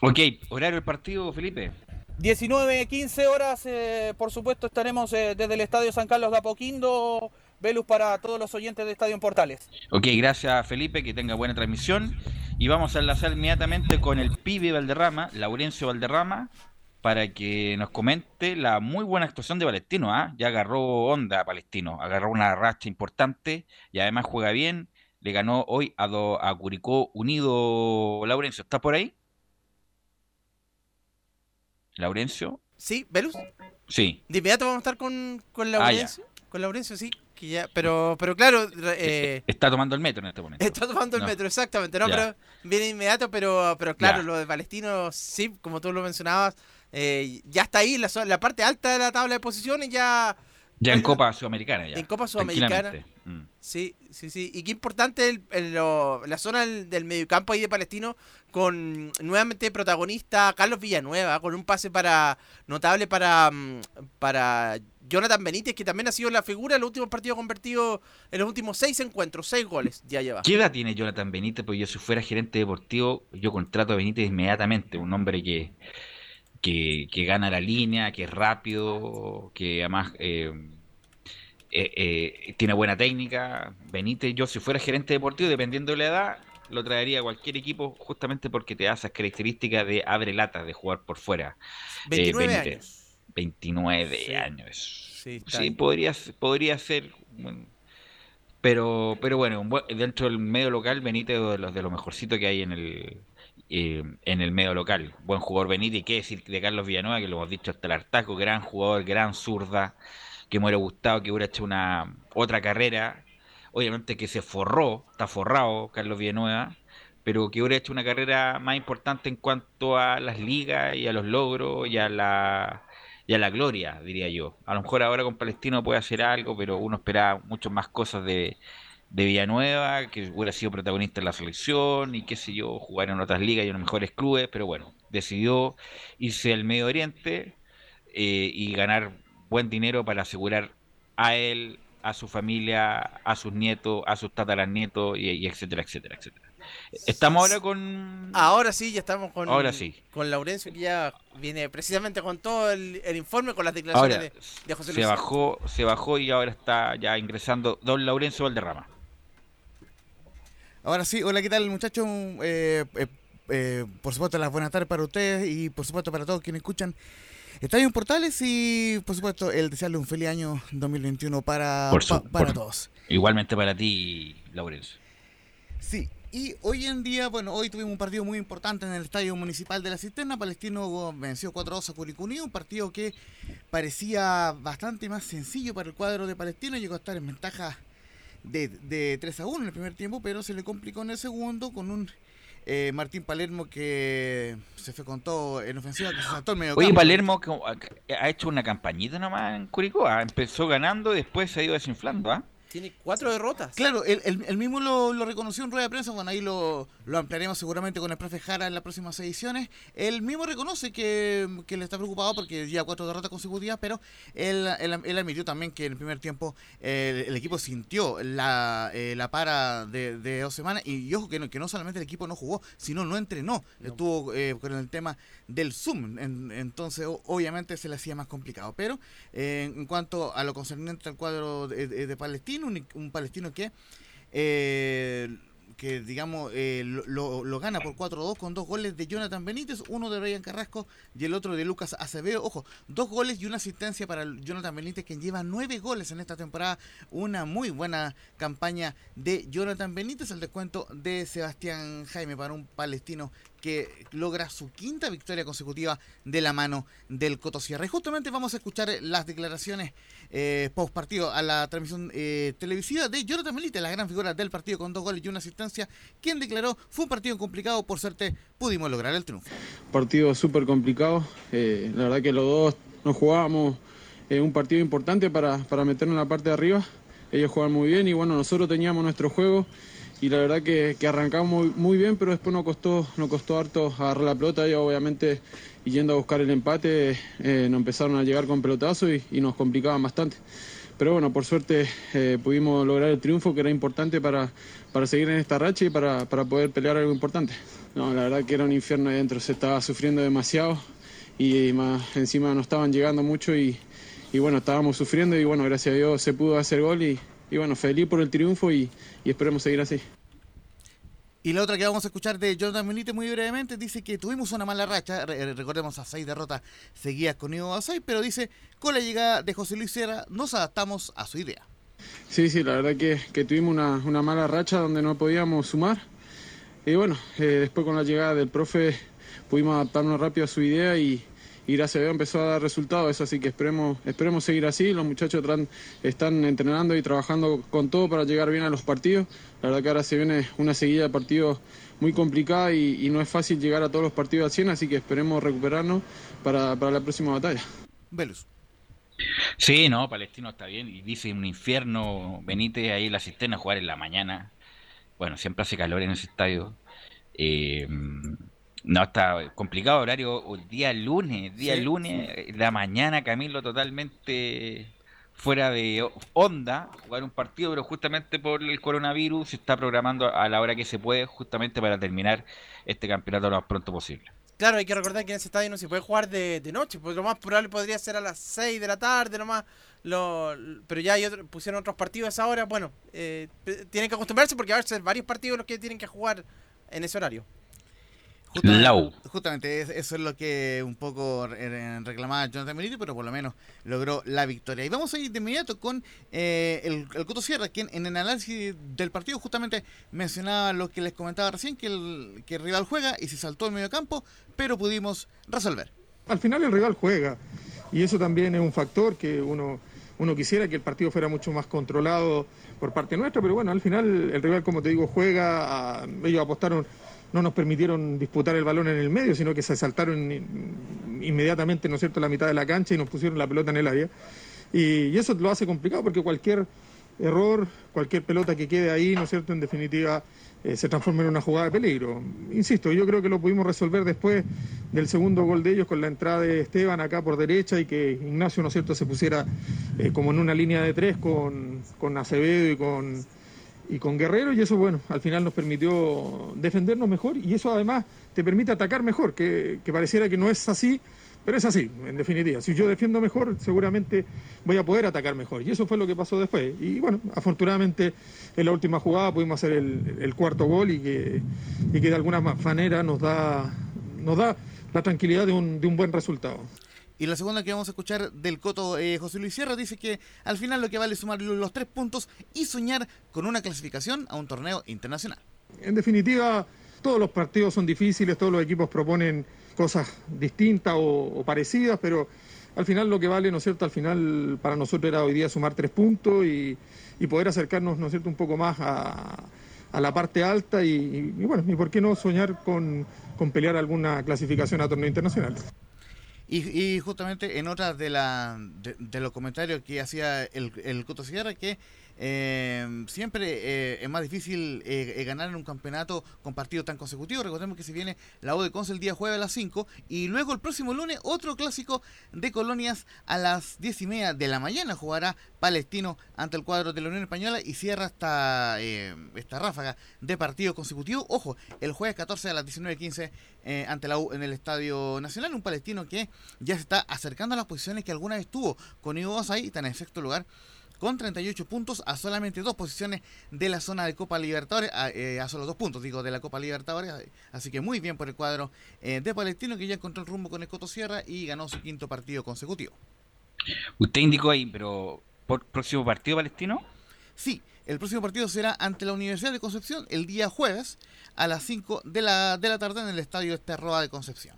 Ok, horario del partido, Felipe. 19, 15 horas, eh, por supuesto, estaremos desde el Estadio San Carlos de Apoquindo, Velus para todos los oyentes de Estadio en Portales. Ok, gracias Felipe, que tenga buena transmisión. Y vamos a enlazar inmediatamente con el pibe Valderrama, Laurencio Valderrama, para que nos comente la muy buena actuación de Palestino. ¿ah? Ya agarró onda Palestino, agarró una racha importante y además juega bien. Le ganó hoy a, do- a Curicó Unido. Laurencio, ¿estás por ahí? Laurencio, Sí, Velus. sí. De inmediato vamos a estar con, con Ah. Laurencio. con Laurencio, sí. Que ya, pero, pero claro, eh, Está tomando el metro en este momento. está tomando el No. metro, exactamente. No, Ya. pero viene inmediato, pero, pero claro, Ya. lo de Palestino, sí, como tú lo mencionabas, eh, ya está ahí, la, parte alta de la tabla de posiciones, ya Ya en Copa Sudamericana. Ya, en Copa Sudamericana. Mm. Sí, sí, sí. Y qué importante el, el- lo- la zona del, del mediocampo ahí de Palestino con nuevamente protagonista Carlos Villanueva, con un pase para notable para, mm, para Jonathan Benítez, que también ha sido la figura en los últimos partidos convertidos en los últimos seis encuentros, seis goles ya lleva. ¿Qué edad tiene Jonathan Benítez? Pues yo si fuera gerente deportivo, yo contrato a Benítez inmediatamente, un hombre que, que, que gana la línea, que es rápido, que además eh, eh, eh, tiene buena técnica. Benítez, yo si fuera gerente deportivo, dependiendo de la edad, lo traería a cualquier equipo justamente porque te da esas características de abre lata, de jugar por fuera. Eh, 29 Benítez. años. 29 años. Sí, está Sí, podría, podría ser. bueno, pero, pero bueno, dentro del medio local, Benítez es de los, de lo mejorcito que hay en el, eh, en el medio local. Buen jugador Benítez, y qué decir de Carlos Villanueva, que lo hemos dicho hasta el hartaco, gran jugador, gran zurda, que me hubiera gustado que hubiera hecho una otra carrera. Obviamente que se forró, está forrado Carlos Villanueva, pero que hubiera hecho una carrera más importante en cuanto a las ligas y a los logros y a la y a la gloria, diría yo. A lo mejor ahora con Palestino puede hacer algo, pero uno esperaba mucho más cosas de, de Villanueva, que hubiera sido protagonista en la selección y qué sé yo, jugar en otras ligas y en los mejores clubes, pero bueno, decidió irse al Medio Oriente eh, y ganar buen dinero para asegurar a él, a su familia, a sus nietos, a sus tataranietos y, y etcétera, etcétera, etcétera. Estamos ahora con... Ahora sí, ya estamos con, Ahora sí. con Laurencio, que ya viene precisamente con todo el, el informe, con las declaraciones Ahora, de, de José se Luis. bajó, se bajó y ahora está ya ingresando Don Laurencio Valderrama. Ahora sí, hola, ¿qué tal muchachos? Eh, eh, eh, por supuesto, las buenas tardes para ustedes y por supuesto para todos quienes escuchan Estadio Portales y por supuesto el desearle un feliz año 2021 para, Por su- pa- para por- todos. Igualmente para ti, Laurencio. Sí, y hoy en día, bueno, hoy tuvimos un partido muy importante en el Estadio Municipal de la Cisterna. Palestino venció 4-2 a Curicuní, un partido que parecía bastante más sencillo para el cuadro de Palestino. Llegó a estar en ventaja de, de 3 a 1 en el primer tiempo, pero se le complicó en el segundo con un eh, Martín Palermo que se fue con todo en ofensiva, que se saltó el medio Oye. Palermo ha hecho una campañita nomás en Curicó. ah, Empezó ganando y después se ha ido desinflando. ¿ah? Tiene cuatro derrotas. Claro, él, él- él mismo lo, lo reconoció en rueda de prensa, bueno, ahí lo, lo ampliaremos seguramente con el profe Jara en las próximas ediciones. Él mismo reconoce que, que le está preocupado porque ya cuatro derrotas consecutivas, pero él, él, admitió también que en el primer tiempo eh, el, equipo sintió la, eh, la para de, de dos semanas y, y ojo que no, que no solamente el equipo no jugó, sino no entrenó, estuvo eh, con el tema del Zoom, en- entonces o- obviamente se le hacía más complicado, pero eh, en cuanto a lo concerniente al cuadro de, de- de Palestino, un, palestino que eh, que digamos eh, lo, gana por 4-2 con dos goles de Jonathan Benítez, uno de Brian Carrasco y el otro de Lucas Acevedo. Ojo, dos goles y una asistencia para Jonathan Benítez, quien lleva nueve goles en esta temporada. Una muy buena campaña de Jonathan Benítez, el descuento de Sebastián Jaime para un palestino que logra su quinta victoria consecutiva de la mano del Coto Sierra. Y justamente vamos a escuchar las declaraciones eh, post partido a la transmisión eh, televisiva de Jonathan Melite, la gran figura del partido con dos goles y una asistencia, quien declaró fue un partido complicado, por suerte pudimos lograr el triunfo. Partido súper complicado, eh, la verdad que los dos nos jugábamos eh, un partido importante para, para meternos en la parte de arriba, ellos jugaban muy bien y bueno, nosotros teníamos nuestro juego y la verdad que, que arrancamos muy, muy bien, pero después nos costó, nos costó harto agarrar la pelota y obviamente yendo a buscar el empate eh, nos empezaron a llegar con pelotazos y, y nos complicaban bastante. Pero bueno, por suerte eh, pudimos lograr el triunfo que era importante para, para seguir en esta racha y para, para poder pelear algo importante. No, la verdad que era un infierno adentro, se estaba sufriendo demasiado y más encima no estaban llegando mucho y, y bueno, estábamos sufriendo y bueno, gracias a Dios se pudo hacer gol y, y bueno, feliz por el triunfo y, y esperemos seguir así. Y la otra que vamos a escuchar de Jordan Benítez muy brevemente dice que tuvimos una mala racha, re- recordemos a seis derrotas seguidas con Ivo Basay, pero dice con la llegada de José Luis Sierra nos adaptamos a su idea. Sí, sí, la verdad que, que tuvimos una, una mala racha donde no podíamos sumar. Y bueno, eh, después con la llegada del profe pudimos adaptarnos rápido a su idea y, y gracias a Dios empezó a dar resultados eso, así que esperemos, esperemos seguir así. Los muchachos tran- están entrenando y trabajando con todo para llegar bien a los partidos. La verdad que ahora se viene una seguida de partidos muy complicada y, y no es fácil llegar a todos los partidos al 100, así que esperemos recuperarnos para, para la próxima batalla. Velus. Sí, no, Palestino está bien. Y dice un infierno, Benítez ahí en la cisterna a jugar en la mañana. Bueno, siempre hace calor en ese estadio. Eh, no, está complicado horario. El día lunes, día Sí, lunes, eh, la mañana, Camilo, totalmente fuera de onda, jugar un partido, pero justamente por el coronavirus se está programando a la hora que se puede, justamente para terminar este campeonato lo más pronto posible. Claro, hay que recordar que en ese estadio no se puede jugar de, de noche, porque lo más probable podría ser a las 6 de la tarde nomás. Lo, pero ya hay otro- pusieron otros partidos a esa hora. Bueno, eh, tienen que acostumbrarse porque va a ser varios partidos los que tienen que jugar en ese horario. Lau. Justamente es- eso es lo que un poco reclamaba Jonathan Benítez, pero por lo menos logró la victoria. Y vamos a ir de inmediato con eh, el, el Coto Sierra, quien en el análisis del partido justamente mencionaba lo que les comentaba recién, que el, que el rival juega y se saltó el medio campo, pero pudimos resolver. Al final el rival juega y eso también es un factor que uno, uno quisiera que el partido fuera mucho más controlado por parte nuestra, pero bueno, al final el rival, como te digo, juega, a- ellos apostaron, no nos permitieron disputar el balón en el medio, sino que se saltaron in- inmediatamente, ¿no es cierto?, la mitad de la cancha y nos pusieron la pelota en el área. Y, y eso lo hace complicado porque cualquier error, cualquier pelota que quede ahí, ¿no es cierto?, en definitiva eh, se transforma en una jugada de peligro. Insisto, yo creo que lo pudimos resolver después del segundo gol de ellos con la entrada de Esteban acá por derecha y que Ignacio, ¿no es cierto?, se pusiera eh, como en una línea de tres con, con Acevedo y con, y con Guerrero y eso, bueno, al final nos permitió defendernos mejor y eso además te permite atacar mejor, que, pareciera que no es así, pero es así, en definitiva. Si yo defiendo mejor, seguramente voy a poder atacar mejor. Y eso fue lo que pasó después. Y bueno, afortunadamente en la última jugada pudimos hacer el, el cuarto gol y que, y que de alguna ma- manera nos da, nos da la tranquilidad de un, de un buen resultado. Y la segunda que vamos a escuchar del Coto eh, José Luis Sierra dice que al final lo que vale es sumar los tres puntos y soñar con una clasificación a un torneo internacional. En definitiva, todos los partidos son difíciles, todos los equipos proponen cosas distintas o, parecidas, pero al final lo que vale, ¿no es cierto? Al final para nosotros era hoy día sumar tres puntos y, poder acercarnos, ¿no es cierto?, un poco más a, la parte alta y, y- y bueno, y por qué no soñar con, con pelear alguna clasificación a torneo internacional. Y, y justamente en otras de, la, de, los comentarios que hacía el, el Coto Sierra, que eh, siempre eh, es más difícil eh, eh, ganar en un campeonato con partidos tan consecutivos. Recordemos que se viene la U de Conce el día jueves a las 5 y luego el próximo lunes otro clásico de colonias a las 10 y media de la mañana jugará Palestino ante el cuadro de la Unión Española y cierra esta, eh, esta ráfaga de partidos consecutivos. Ojo, el jueves 14 a las 19.15 eh, ante la U en el Estadio Nacional, un palestino que ya se está acercando a las posiciones que alguna vez tuvo con Ivo Basay, está en sexto lugar con 38 puntos a solamente dos posiciones de la zona de Copa Libertadores, a, eh, a solo dos puntos, digo, de la Copa Libertadores. eh, Así que muy bien por el cuadro eh, de Palestino que ya encontró el rumbo con el Coto Sierra y ganó su quinto partido consecutivo. Usted indicó ahí, pero ¿por próximo partido palestino? Sí, El próximo partido será ante la Universidad de Concepción el día jueves a las 5 de la, de la tarde en el estadio Esterroa de Concepción.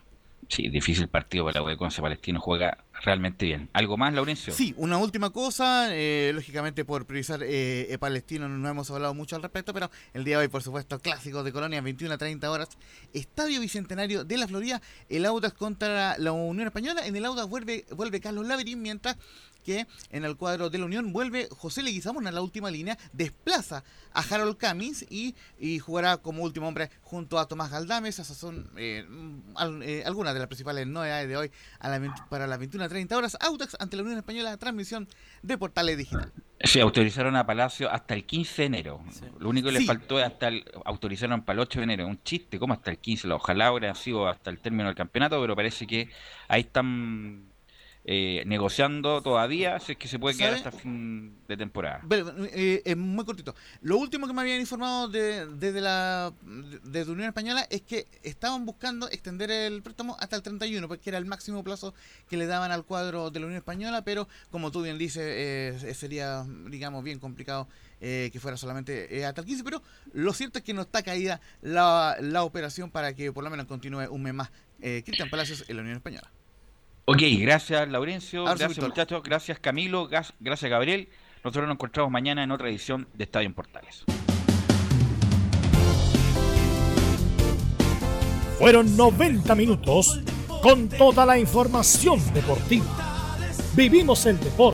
Sí, difícil partido para la U de Conce. Palestino juega realmente bien. ¿Algo más, Laurencio? Sí, una última cosa, eh, lógicamente por priorizar eh, Palestino no hemos hablado mucho al respecto, pero el día de hoy, por supuesto, clásico de Colonia, 21 a 30 horas, Estadio Bicentenario de la Florida, el Audax contra la Unión Española, en el Audax vuelve, vuelve Carlos Laverín, mientras que en el cuadro de la Unión vuelve José Leguizamón a la última línea, desplaza a Harold Camis y, y jugará como último hombre junto a Tomás Galdames. Esas son eh, eh, algunas de las principales novedades de hoy a la, 20 para las 21.30 horas. Audax ante la Unión Española, transmisión de Portales Digital. Sí, autorizaron a Palacio hasta el 15 de enero. Lo único que les Sí. faltó es hasta el, autorizaron para el 8 de enero. Un chiste, ¿cómo hasta el 15? Ojalá hubiera sido hasta el término del campeonato, pero parece que ahí están eh, negociando todavía, si es que se puede quedar ¿Sabe? hasta fin de temporada. Pero, eh, eh, muy cortito. Lo último que me habían informado de- desde la desde Unión Española es que estaban buscando extender el préstamo hasta el 31, porque era el máximo plazo que le daban al cuadro de la Unión Española, pero como tú bien dices, eh, sería, digamos, bien complicado eh, que fuera solamente eh, hasta el 15, pero lo cierto es que no está caída la, la operación para que por lo menos continúe un mes más eh, Cristian Palacios en la Unión Española. Ok, gracias Laurencio, gracias virtual. muchachos, gracias Camilo, gracias Gabriel. Nosotros nos encontramos mañana en otra edición de Estadio en Portales. Fueron 90 minutos con toda la información deportiva. Vivimos el deporte.